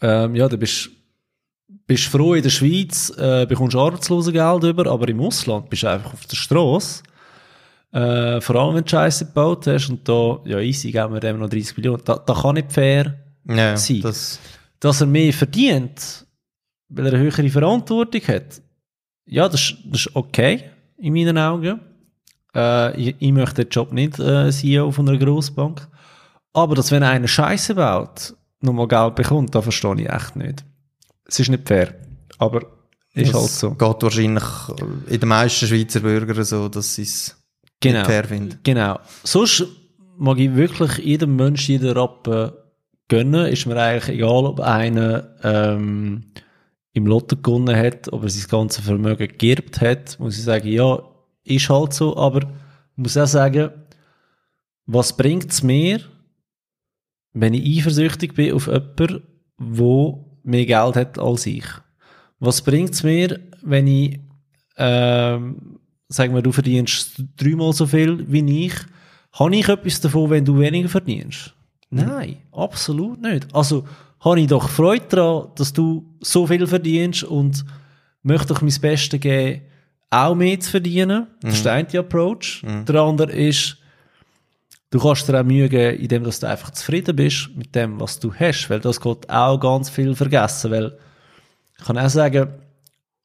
ähm, ja, dann bist bist froh in der Schweiz, äh, bekommst Arbeitslosengeld über, aber im Ausland bist du einfach auf der Straße. Äh, vor allem, wenn du Scheiße gebaut hast und da, ja, easy, geben wir dem noch 30 Millionen. Da, da kann nicht fair Ja, sein. das, dass er mehr verdient, weil er eine höhere Verantwortung hat, ja, das, ist- das ist okay, in meinen Augen. Äh, ich, ich möchte den Job nicht äh, CEO von einer Grossbank. Aber dass wenn einer Scheiße baut, nochmal Geld bekommt, da verstehe ich echt nicht. Es ist nicht fair. Aber ist das halt so. geht wahrscheinlich in den meisten Schweizer Bürgern so, dass sie es Genau. nicht fair finden. Genau. Sonst mag ich wirklich jedem Mensch, jeden Rappen gönnen. Ist mir eigentlich egal, ob einer ähm, im Lotto gewonnen hat, ob er sein ganzes Vermögen geerbt hat. Muss ich sagen, ja, ist halt so. Aber ich muss auch sagen, was bringt es mir, wenn ich eifersüchtig bin auf jemanden, der mehr Geld hat als ich? Was bringt es mir, wenn ich, ähm, sagen wir, du verdienst dreimal so viel wie ich, habe ich etwas davon, wenn du weniger verdienst? Nein, absolut nicht. Also habe ich doch Freude daran, dass du so viel verdienst und möchte doch mein Bestes geben, auch mehr zu verdienen. Das ist der eine Approach. Der andere ist, Du kannst dir auch Mühe geben, indem dass du einfach zufrieden bist mit dem, was du hast, weil das geht auch ganz viel vergessen, weil ich kann auch sagen,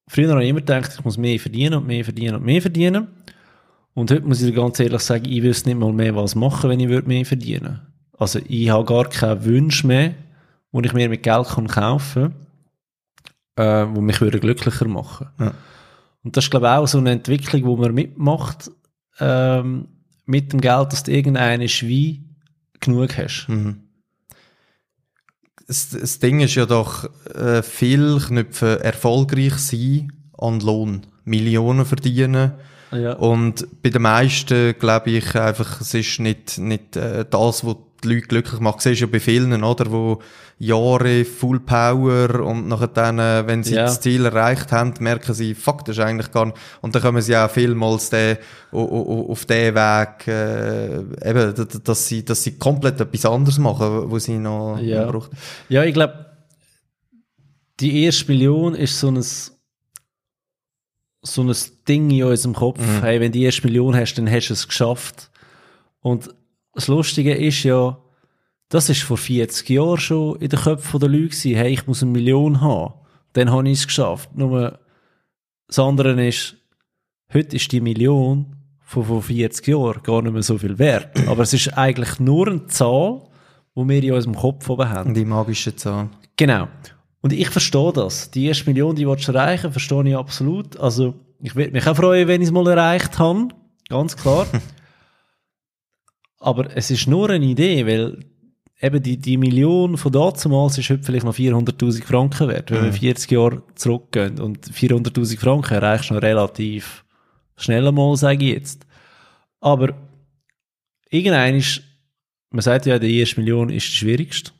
früher habe ich immer gedacht, ich muss mehr verdienen und mehr verdienen und mehr verdienen. Und heute muss ich dir ganz ehrlich sagen, ich wüsste nicht mal mehr, was machen, wenn ich würde mehr verdienen Also ich habe gar keinen Wunsch mehr, wo ich mir mit Geld kann kaufen kann, äh, wo mich würde glücklicher machen Ja. Und das ist, glaube ich, auch so eine Entwicklung, wo man mitmacht, ähm, mit dem Geld, dass du irgendeine Schwein genug hast. Das, das Ding ist ja doch, äh, viel knüpfen erfolgreich sein an Lohn. Millionen verdienen. Ja. Und bei den meisten glaube ich einfach, es ist nicht, nicht äh, das, was die Leute glücklich macht. Siehst du ja bei vielen, oder? Wo Jahre Full Power und nachher dann, äh, wenn sie Ja. das Ziel erreicht haben, merken sie, fuck, das ist eigentlich gar nicht. Und dann kommen sie auch vielmals den, auf den Weg, äh, eben, dass sie, dass sie komplett etwas anderes machen, wo sie noch, Ja. braucht. Ja, ich glaube, die erste Million ist so ein, so ein Ding in unserem Kopf. Hey, wenn du die erste Million hast, dann hast du es geschafft. Und das Lustige ist ja, das ist vor 40 Jahren schon in den Köpfen der Leute gewesen. Hey, ich muss eine Million haben. Dann habe ich es geschafft. Nur das andere ist, heute ist die Million von vor 40 Jahren gar nicht mehr so viel wert. Aber es ist eigentlich nur eine Zahl, die wir in unserem Kopf oben haben. Die magische Zahl. Genau. Und ich verstehe das. Die erste Million, die willst du erreichen, verstehe ich absolut. Also, ich würde mich auch freuen, wenn ich es mal erreicht habe. Ganz klar. [laughs] Aber es ist nur eine Idee, weil eben die, die Million von damals ist heute vielleicht noch 400.000 Franken wert, wenn wir 40 Jahre zurückgehen. Und 400.000 Franken erreichst du noch relativ schnell einmal, sage ich jetzt. Aber irgendein ist, man sagt ja, die erste Million ist die schwierigste.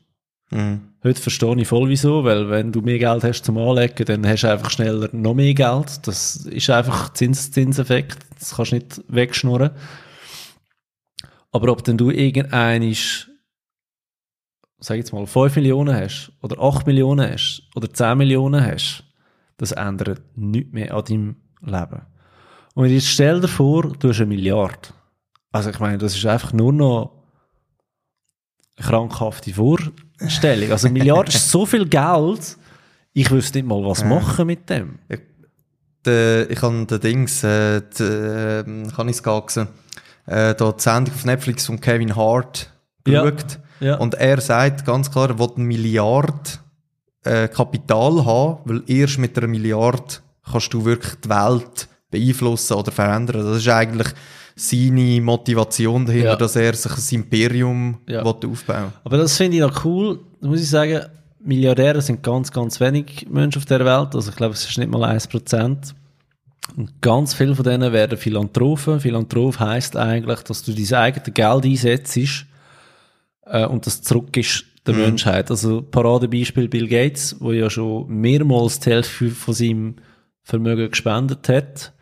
Mhm. Heute verstehe ich voll wieso, weil wenn du mehr Geld hast zum Anlegen, dann hast du einfach schneller noch mehr Geld. Das ist einfach Zinseszinseffekt. Das kannst du nicht wegschnurren. Aber ob denn du irgendeinisch, sag jetzt mal, 5 Millionen hast, oder 8 Millionen hast, oder 10 Millionen hast, das ändert nichts mehr an deinem Leben. Und jetzt stell dir vor, du hast eine Milliarde. Also ich meine, das ist einfach nur noch eine krankhafte Vorstellung. Also eine Milliarde ist so viel Geld, ich wüsste nicht mal, was machen mit dem. Der, ich habe den Dings, äh, die, äh, kann ich es gaxen, äh, da die Sendung auf Netflix von Kevin Hart geschaut. Ja. Und er sagt ganz klar, er will eine Milliarde äh, Kapital haben, weil erst mit einer Milliarde kannst du wirklich die Welt beeinflussen oder verändern. Das ist eigentlich seine Motivation dahinter, Ja. dass er sich ein Imperium Ja. will aufbauen Aber das finde ich noch cool. Da muss ich sagen, Milliardäre sind ganz, ganz wenig Menschen auf der Welt. Also ich glaube, es ist nicht mal 1%. Und ganz viele von denen werden Philanthropen. Philanthrop heisst eigentlich, dass du dein eigenes Geld einsetzt äh, und das zurückgibst der Menschheit. Also Paradebeispiel Bill Gates, wo ja schon mehrmals die Hälfte von seinem Vermögen gespendet hat.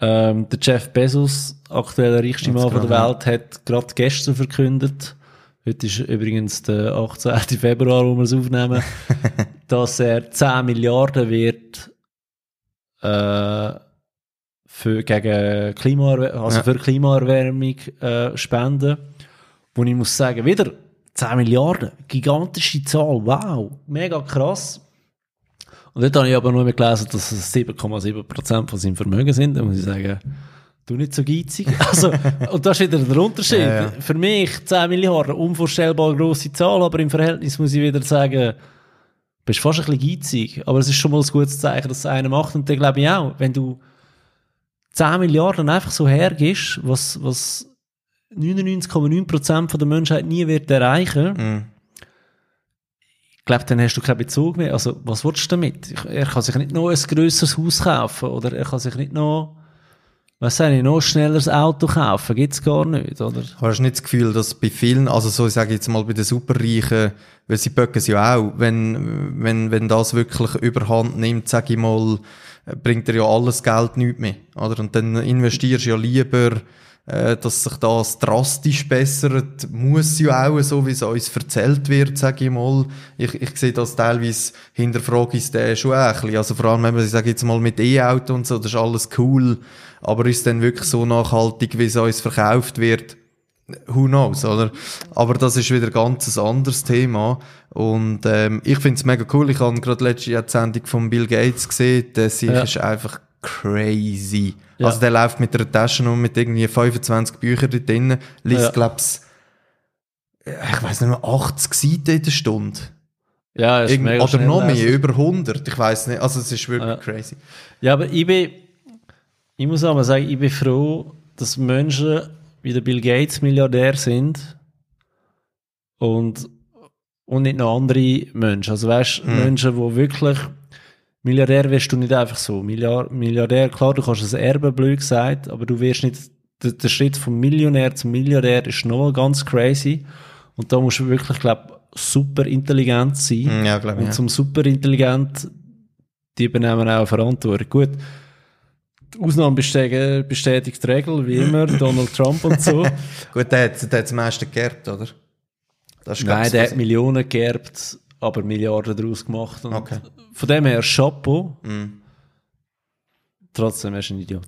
Ähm, der Jeff Bezos, aktuell der reichste Mann der genau, Welt, hat gerade gestern verkündet, heute ist übrigens der 18. Februar, wo wir es aufnehmen, [laughs] dass er 10 Milliarden wird äh, für, gegen Klima, also Ja. für Klimaerwärmung äh, spenden. Wo ich muss sagen, wieder 10 Milliarden, gigantische Zahl, wow, mega krass. Und dort habe ich aber nur gelesen, dass es 7,7% von seinem Vermögen sind. Da muss ich sagen, du nicht so geizig. [laughs] Also, und das ist wieder der Unterschied. Ja, ja. Für mich 10 Milliarden, unvorstellbar grosse Zahl, aber im Verhältnis muss ich wieder sagen, bist fast ein bisschen geizig. Aber es ist schon mal ein gutes Zeichen, dass es einer macht. Und dann glaube ich auch, wenn du 10 Milliarden einfach so hergibst, was, was 99,9% von der Menschheit nie wird erreichen, Mhm. ich glaube, dann hast du keinen Bezug mehr. Also, was willst du damit? Ich, er kann sich nicht noch ein grösseres Haus kaufen oder er kann sich nicht noch, was sage ich, noch schnelleres Auto kaufen. Gibt's gar nicht, oder? Hast du nicht das Gefühl, dass bei vielen, also so, ich sage jetzt mal bei den Superreichen, weil sie böcken es ja auch, wenn, wenn, wenn das wirklich überhand nimmt, sage ich mal, bringt dir ja alles Geld nicht mehr, oder? Und dann investierst du ja lieber, äh, dass sich das drastisch bessert, muss ja auch, so wie es uns erzählt wird, sage ich mal. Ich, ich sehe das teilweise, hinterfrage ich es schon ein bisschen. Also vor allem, wenn man, ich sage jetzt mal mit E-Auto und so, das ist alles cool, aber ist dann wirklich so nachhaltig, wie es uns verkauft wird, who knows, oder? Aber das ist wieder ganz ein anderes Thema. Und ähm, ich finde es mega cool. Ich habe gerade letztes Jahr die Sendung von Bill Gates gesehen. Der sich Ja. ist einfach crazy. Ja. Also der läuft mit einer Tasche um mit irgendwie 25 Büchern dort drin, liest, Ja. glaub's, ich weiß nicht mehr, 80 Seiten in der Stunde. Ja, ist Irgend, mega oder noch mehr, über 100. Ich weiß nicht. Also es ist wirklich Ja. crazy. Ja, aber ich bin, ich muss aber sagen, ich bin froh, dass Menschen wie der Bill Gates Milliardär sind und, und nicht noch andere Menschen. Also weißt, Mhm. Menschen, die wirklich Milliardär wirst du nicht einfach so. Milliard, Milliardär, klar, du kannst ein Erbe, blöd gesagt, aber du wirst nicht, der, der Schritt vom Millionär zum Milliardär ist noch ganz crazy. Und da musst du wirklich, glaube super intelligent sein. Ja, glaube ich. Und Ja. zum Superintelligent, die übernehmen auch Verantwortung. Gut, die Ausnahme bestätigt, bestätigt die Regel, wie immer, [laughs] Donald Trump und so. Gut, der hat, der hat das meiste geerbt, oder? Nein, der hat Millionen geerbt, aber Milliarden daraus gemacht. Und Okay. Von dem her, Chapeau. Mm. Trotzdem, er ist ein Idiot.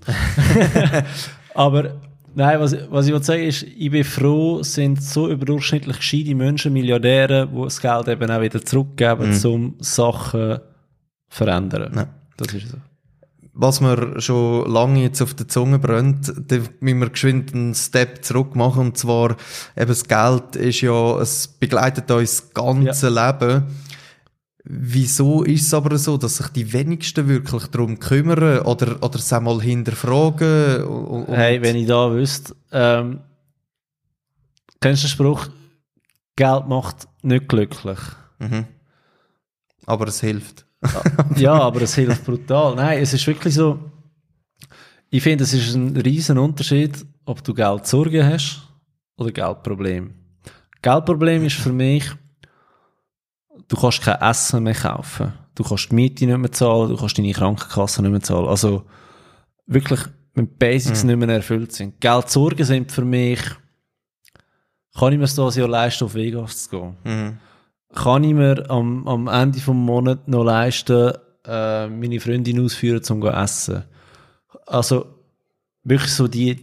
[laughs] aber nein, was, was ich will sagen ist, ich bin froh, sind so überdurchschnittlich gescheite Menschen, Milliardäre, die das Geld eben auch wieder zurückgeben, um Sachen zu verändern. Ja. Das ist so. Was mir schon lange jetzt auf der Zunge brennt, da müssen wir geschwind einen Step zurück machen. Und zwar, eben das Geld ist ja, es begleitet uns das ganze Leben. Wieso ist es aber so, dass sich die wenigsten wirklich darum kümmern oder, oder es einmal hinterfragen? Hey, wenn ich da wüsste, ähm, kennst du den Spruch, Geld macht nicht glücklich? mhm. Aber es hilft. [laughs] ja, aber es hilft brutal. Nein, es ist wirklich so, ich finde, es ist ein riesen Unterschied, ob du Geldsorgen hast oder Geldproblem. Geldproblem ist für mich, du kannst kein Essen mehr kaufen. Du kannst die Miete nicht mehr zahlen, du kannst deine Krankenkasse nicht mehr zahlen. Also wirklich, wenn Basics nicht mehr erfüllt sind. Geldsorgen sind für mich, kann ich mir das Jahr leisten, auf Vegas zu gehen? Mhm. Kann ich mir am, am Ende des Monats noch leisten, äh, meine Freundin ausführen, um zu essen. Also wirklich so die,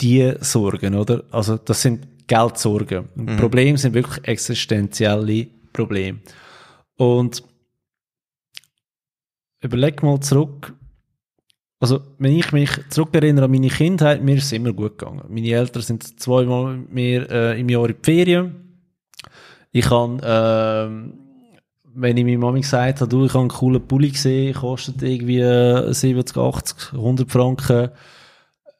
die Sorgen, oder? Also das sind Geldsorgen. Und Probleme sind wirklich existenzielle Probleme. Und überleg mal zurück, also wenn ich mich zurückerinnere an meine Kindheit, mir ist es immer gut gegangen. Meine Eltern sind zweimal mit mir äh, im Jahr in die Ferien. Ich kann, ähm, wenn ich meiner Mami gesagt habe, du, ich habe einen coolen Pulli gesehen, kostet irgendwie äh, 70, 80, 100 Franken.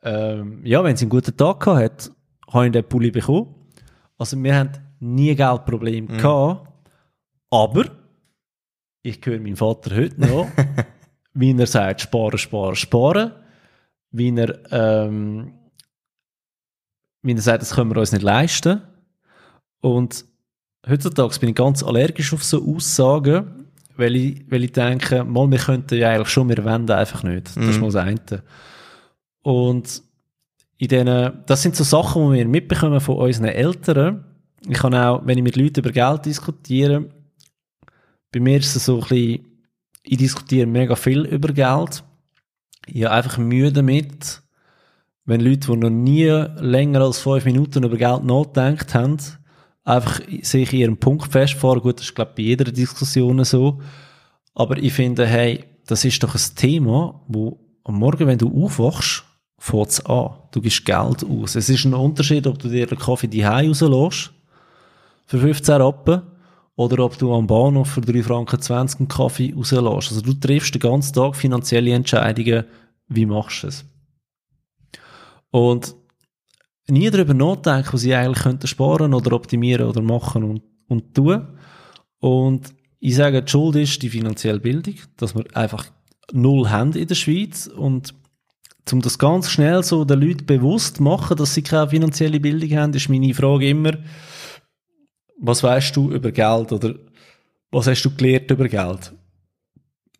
Ähm, ja, wenn sie einen guten Tag gehabt hat, habe ich den Pulli bekommen. Also wir haben nie Geldprobleme gehabt, aber ich höre meinen Vater heute noch, [laughs] wie er sagt, sparen, sparen, sparen, wie er, ähm, wie er sagt, das können wir uns nicht leisten. Und heutzutage bin ich ganz allergisch auf so Aussagen, weil ich, weil ich denke, mal, wir könnten ja eigentlich schon, wir wollen einfach nicht. Das ist mal das eine. Und in denen, das sind so Sachen, die wir mitbekommen von unseren Eltern. Ich kann auch, wenn ich mit Leuten über Geld diskutiere, bei mir ist es so ein bisschen, ich diskutiere mega viel über Geld. Ich habe einfach Mühe damit, wenn Leute, die noch nie länger als fünf Minuten über Geld nachgedacht haben, einfach sich in ihrem Punkt festfahren. Gut, das ist, glaube ich, bei jeder Diskussion so. Aber ich finde, hey, das ist doch ein Thema, wo am Morgen, wenn du aufwachst, fängt es an. Du gibst Geld aus. Es ist ein Unterschied, ob du dir den Kaffee die rauslässt, für 15 Rappen, oder ob du am Bahnhof für 3 Franken 20 einen Kaffee rauslässt. Also du triffst den ganzen Tag finanzielle Entscheidungen, wie machst du es? Und nie darüber nachdenken, was sie eigentlich könnten sparen oder optimieren oder machen und, und tun. Und ich sage, die Schuld ist die finanzielle Bildung, dass wir einfach null haben in der Schweiz und um das ganz schnell so den Leuten bewusst zu machen, dass sie keine finanzielle Bildung haben, ist meine Frage immer, was weißt du über Geld oder was hast du gelernt über Geld?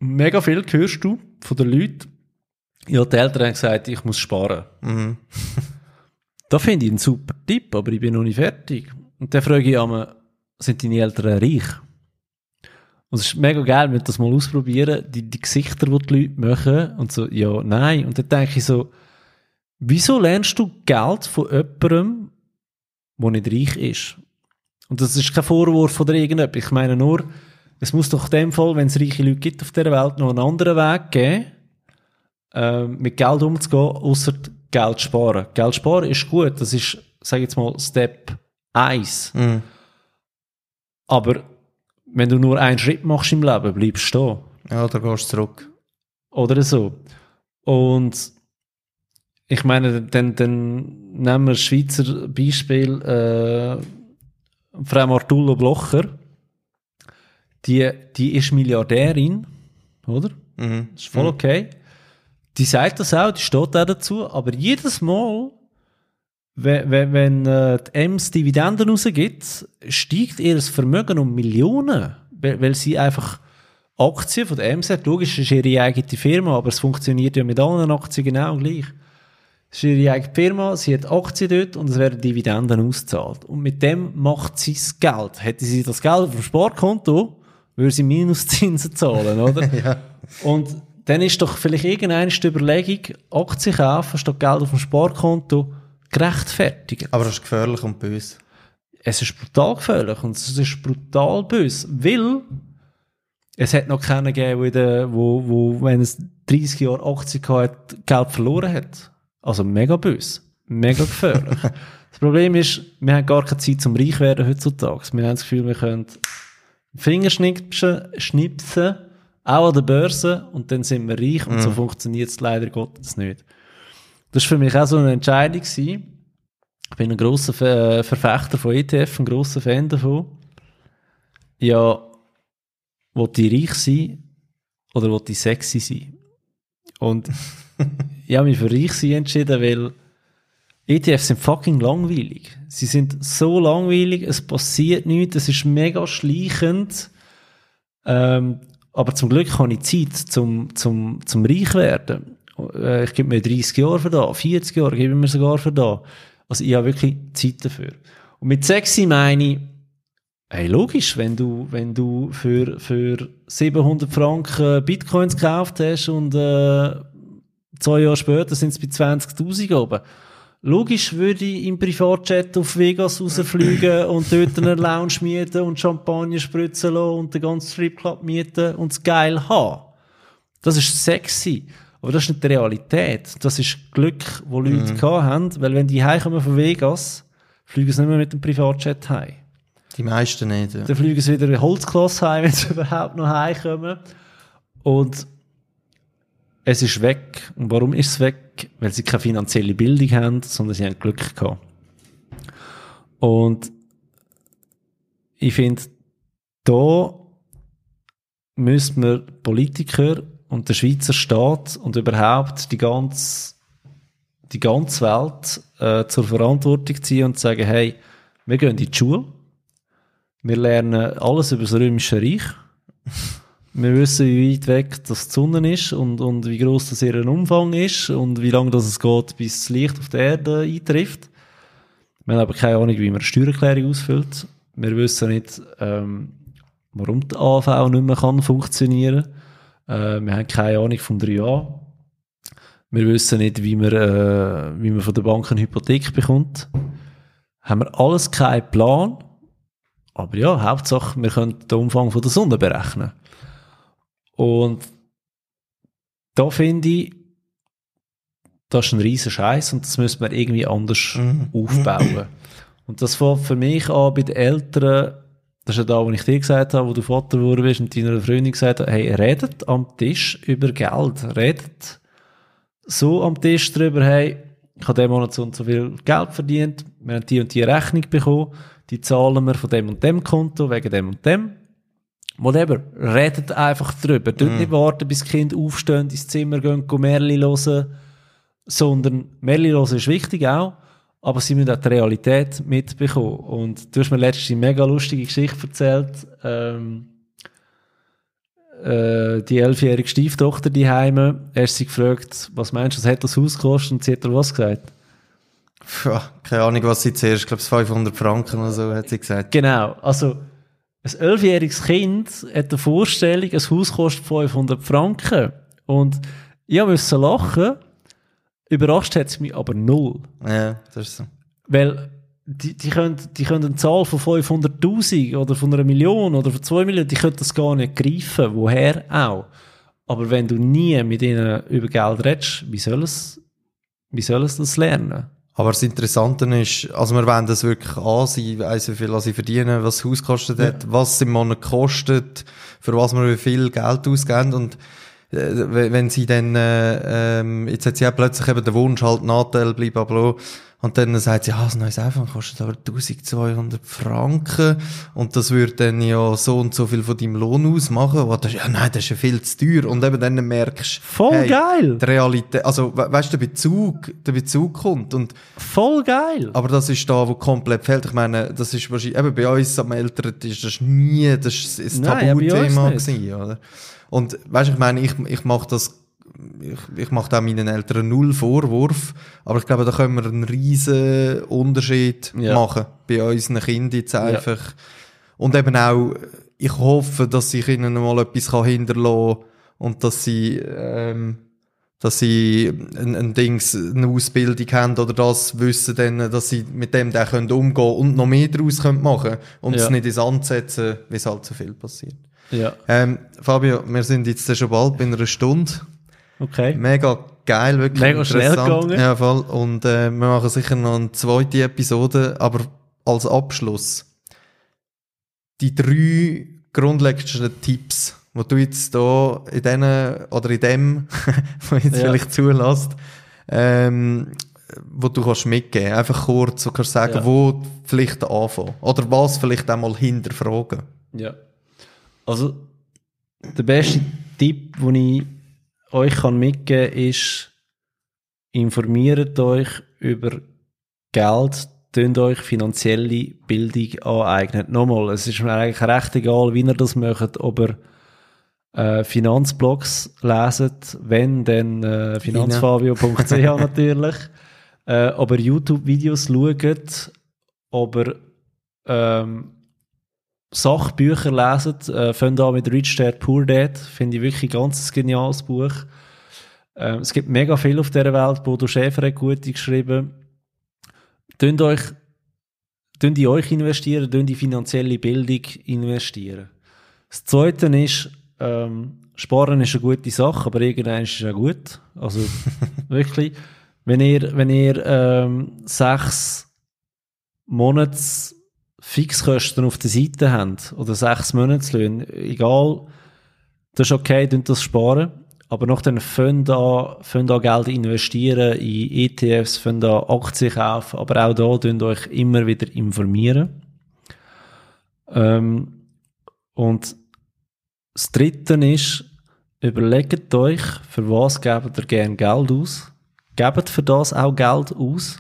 Mega viel hörst du von den Leuten. Ja, die Eltern haben gesagt, ich muss sparen. Mhm. [laughs] Da finde ich einen super Tipp, aber ich bin noch nicht fertig. Und dann frage ich einmal, sind deine Eltern reich? Und es ist mega geil, wenn wir das mal ausprobieren, die, die Gesichter, die die Leute machen, und so, ja, nein. Und dann denke ich so, wieso lernst du Geld von jemandem, der nicht reich ist. Und das ist kein Vorwurf oder irgendetwas. Ich meine nur, es muss doch in dem Fall, wenn es reiche Leute gibt auf dieser Welt, noch einen anderen Weg geben, äh, mit Geld umzugehen, außer Geld sparen. Geld sparen ist gut, das ist, sage ich jetzt mal, Step 1. Mhm. Aber wenn du nur einen Schritt machst im Leben, bleibst du stehen. Ja, da gehst du zurück. Oder so. Und ich meine, dann, dann nehmen wir das Schweizer Beispiel, äh, Frau Martullo Blocher. Die, die ist Milliardärin, oder? Mhm. Das ist voll okay. Die sagt das auch, die steht auch dazu, aber jedes Mal, wenn, wenn, wenn äh, die Ems Dividenden rausgibt, steigt ihr Vermögen um Millionen, weil, weil sie einfach Aktien von der Ems hat. Logisch, ist ihre eigene Firma, aber es funktioniert ja mit allen Aktien genau gleich. Es ist ihre eigene Firma, sie hat Aktien dort und es werden Dividenden ausgezahlt. Und mit dem macht sie das Geld. Hätte sie das Geld auf dem Sparkonto, würde sie Minuszinsen zahlen, oder? [laughs] Ja. Und dann ist doch vielleicht irgendeine Überlegung, Aktien kaufen statt Geld auf dem Sparkonto gerechtfertigt. Aber das ist gefährlich und böse. Es ist brutal gefährlich und es ist brutal böse, weil es hat noch keinen gegeben, wo, wo wenn es 30 Jahre Aktien gehabt hat, Geld verloren hat. Also mega böse, mega gefährlich. [laughs] das Problem ist, wir haben gar keine Zeit zum reich werden heutzutage. Wir haben das Gefühl, wir können Fingerschnipsen, schnipsen, auch an der Börse und dann sind wir reich und so funktioniert es leider Gottes nicht. Das war für mich auch so eine Entscheidung. Gewesen. Ich bin ein grosser Ver Verfechter von ETF, ein grosser Fan davon. Ja, will ich reich sein oder will ich sexy sein? Und [laughs] ich habe mich für reich sein entschieden, weil ETFs sind fucking langweilig. Sie sind so langweilig, es passiert nichts, es ist mega schleichend. Ähm, aber zum Glück habe ich Zeit zum, zum, zum reich werden. Äh, Ich gebe mir 30 Jahre für da, 40 Jahre gebe ich mir sogar für da. Also ich habe wirklich Zeit dafür. Und mit sexy meine ich, Hey, logisch, wenn du, wenn du für, für 700 Franken Bitcoins gekauft hast und äh, zwei Jahre später sind es bei 20.000 oben. Logisch würde ich im Privatjet auf Vegas rausfliegen [laughs] und dort eine Lounge mieten und Champagner spritzen lassen und den ganzen Stripclub mieten und es geil haben. Das ist sexy. Aber das ist nicht die Realität. Das ist Glück, wo Leute gehabt haben, weil wenn die heimkommen von Vegas, fliegen sie nicht mehr mit dem Privatjet heim. Die meisten nicht. Ja. Dann fliegen sie wieder in Holzklasse heim, wenn sie [laughs] überhaupt noch heimkommen. Und es ist weg. Und warum ist es weg? Weil sie keine finanzielle Bildung haben, sondern sie haben Glück gehabt. Und ich finde, da müssen wir Politiker und der Schweizer Staat und überhaupt die ganze, die ganze Welt äh, zur Verantwortung ziehen und sagen, hey, wir gehen in die Schule, wir lernen alles über das Römische Reich. Wir wissen, wie weit weg das die Sonne ist und, und wie groß das ihr Umfang ist und wie lange das es geht, bis das Licht auf der Erde eintrifft. Wir haben aber keine Ahnung, wie man eine Steuererklärung ausfüllt. Wir wissen nicht, ähm, warum die AV nicht mehr kann funktionieren äh, Wir haben keine Ahnung vom 3a. Wir wissen nicht, wie man, äh, wie man von der Bank eine Hypothek bekommt. Haben wir alles keinen Plan. Aber ja, Hauptsache, wir können den Umfang von der Sonne berechnen. Und da finde ich, das ist ein riesen Scheiß und das müssen wir irgendwie anders Mhm. aufbauen. Und das fängt für mich an bei den Eltern, das ist ja da, wo ich dir gesagt habe, wo du Vater geworden bist und deiner Freundin gesagt hast, hey, redet am Tisch über Geld, redet so am Tisch drüber, hey, ich habe diesen Monat so und so viel Geld verdient, wir haben die und die Rechnung bekommen, die zahlen wir von dem und dem Konto, wegen dem und dem. Whatever. Redet einfach drüber. Tut nicht warten, bis die Kinder aufstehen, ins Zimmer gehen, gehen Märli hören, sondern Märli hören ist wichtig auch, aber sie müssen auch die Realität mitbekommen. Und du hast mir letztens eine mega lustige Geschichte erzählt, ähm, äh, die elfjährige Stieftochter die Heime, er hat sie gefragt, was meinst du, was hat das Haus gekostet? Und sie hat er was gesagt? Pff, keine Ahnung, was sie zuerst, ich glaube, 500 Franken oder so, hat sie gesagt. Genau, also ein elfjähriges Kind hat eine Vorstellung, ein Haus kostet 500 Franken. Und ich musste lachen, überrascht hat es mich aber null. Ja, das ist so. Weil die, die, können, die können eine Zahl von 500'000 oder von einer Million oder von 2 Millionen, die können das gar nicht greifen, woher auch. Aber wenn du nie mit ihnen über Geld redest, wie soll es, wie soll es das lernen? Aber das Interessante ist, also wir wollen das wirklich ansehen, ich weiss, wie viel sie verdienen, was das Haus kostet hat, was es im Monat kostet, für was wir wie viel Geld ausgeben. Und äh, wenn sie dann, äh, ähm, jetzt hat sie ja plötzlich eben den Wunsch, halt Nachteil, blablabla, und dann sagt sie, ja, das neues iPhone kostet aber 1200 Franken. Und das würde dann ja so und so viel von deinem Lohn ausmachen. Und das, ja, nein, das ist ja viel zu teuer. Und eben dann merkst du, Voll hey, geil! die Realität, also, we weißt du, der Bezug, der Bezug kommt. Und, Voll geil! aber das ist da, wo komplett fehlt. Ich meine, das ist wahrscheinlich, eben bei uns am Eltern ist das nie, das ist ein Tabuthema gewesen, oder? Und, weißt du, ich meine, ich, ich mache das ich, ich mache da meinen Eltern null Vorwurf, aber ich glaube, da können wir einen riesen Unterschied Ja. machen bei unseren Kindern jetzt einfach. Und eben auch, ich hoffe, dass ich ihnen mal etwas kann hinterlassen kann und dass sie, ähm, dass sie ein, ein Dings, eine Ausbildung haben oder das wissen, dann, dass sie mit dem dann können umgehen und noch mehr daraus können machen und Ja. es nicht ins Ansetzen, wie es halt so viel passiert. Ja, Ähm, Fabio, wir sind jetzt schon bald bei einer Stunde. Okay. Mega geil, wirklich Mega schnell interessant. gegangen. Ja, voll. Und äh, wir machen sicher noch eine zweite Episode, aber als Abschluss die drei grundlegendsten Tipps, die du jetzt da in denen oder in dem, [laughs] wo jetzt Ja. vielleicht zulässt, ähm, wo du kannst mitgeben. Einfach kurz, so kannst du sagen, Ja. wo vielleicht anfangen. Oder was vielleicht einmal hinterfragen. Ja. Also, der beste Tipp, den ich euch kann mitgeben kann, ist, informiert euch über Geld, tönt euch finanzielle Bildung aneignen. Nochmal, es ist mir eigentlich recht egal, wie ihr das macht, ob ihr äh, Finanzblogs leset, wenn, dann äh, finanzfabio.ch [laughs] natürlich, äh, ob ihr YouTube-Videos schaut, ob ihr ähm, Sachbücher lesen, äh, fangen an mit Rich Dad Poor Dad, finde ich wirklich ein ganz geniales Buch. Ähm, es gibt mega viel auf dieser Welt, Bodo Schäfer hat gute geschrieben. Tönt euch, tönt in euch investieren, tönt in finanzielle Bildung investieren. Das Zweite ist, ähm, Sparen ist eine gute Sache, aber irgendwann ist es auch gut. Also [laughs] wirklich, wenn ihr, wenn ihr ähm, sechs Monats Fixkosten auf der Seite habt oder sechs Monatslöhne, egal, das ist okay, das sparen. Aber fängt an, fängt an Geld investieren in ETFs, fängt an Aktien kaufen, aber auch da könnt euch immer wieder informieren. Ähm, und das Dritte ist, überlegt euch, für was gebt ihr gerne Geld aus. Gebt für das auch Geld aus.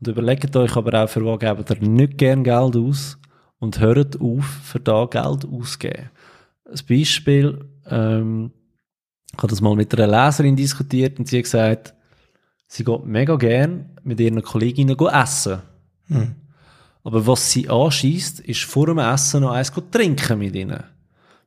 Und überlegt euch aber auch, für was gebt ihr nicht gerne Geld aus. Und hört auf, für da Geld auszugeben. Ein Beispiel, ähm, ich habe das mal mit einer Leserin diskutiert und sie hat gesagt, sie geht mega gern mit ihren Kolleginnen essen. Aber was sie anschießt, ist vor dem Essen noch eins trinken mit ihnen.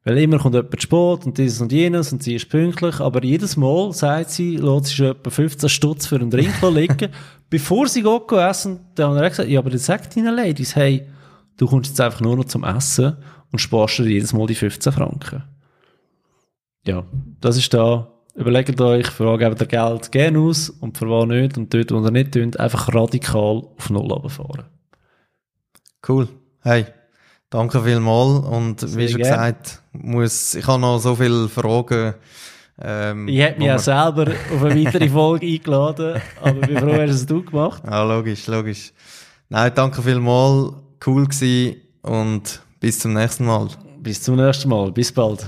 Weil immer kommt jemand zu spät und dieses und jenes und sie ist pünktlich, aber jedes Mal sagt sie, lässt sie schon etwa 15 Stutz für einen Drink [laughs] liegen, bevor sie geht go essen. Dann hat er gesagt, ja, aber dann sagt deinen Ladies, hey, du kommst jetzt einfach nur noch zum Essen und sparst dir jedes Mal die 15 Franken. Ja, das ist da. Überlegt euch, für was gebt ihr Geld gerne aus und für was nicht. Und dort, wo ihr nicht tut, einfach radikal auf Null runterfahren. Cool. Hey, danke vielmals. Und wie Sehr schon gern. gesagt, muss, ich habe noch so viele Fragen. Ähm, Ich hätte mich auch selber auf eine weitere [laughs] Folge eingeladen, aber ich bin froh, hast es du gemacht. Ja, logisch, logisch. Nein, danke vielmals. Cool gewesen und bis zum nächsten Mal. Bis zum nächsten Mal. Bis bald.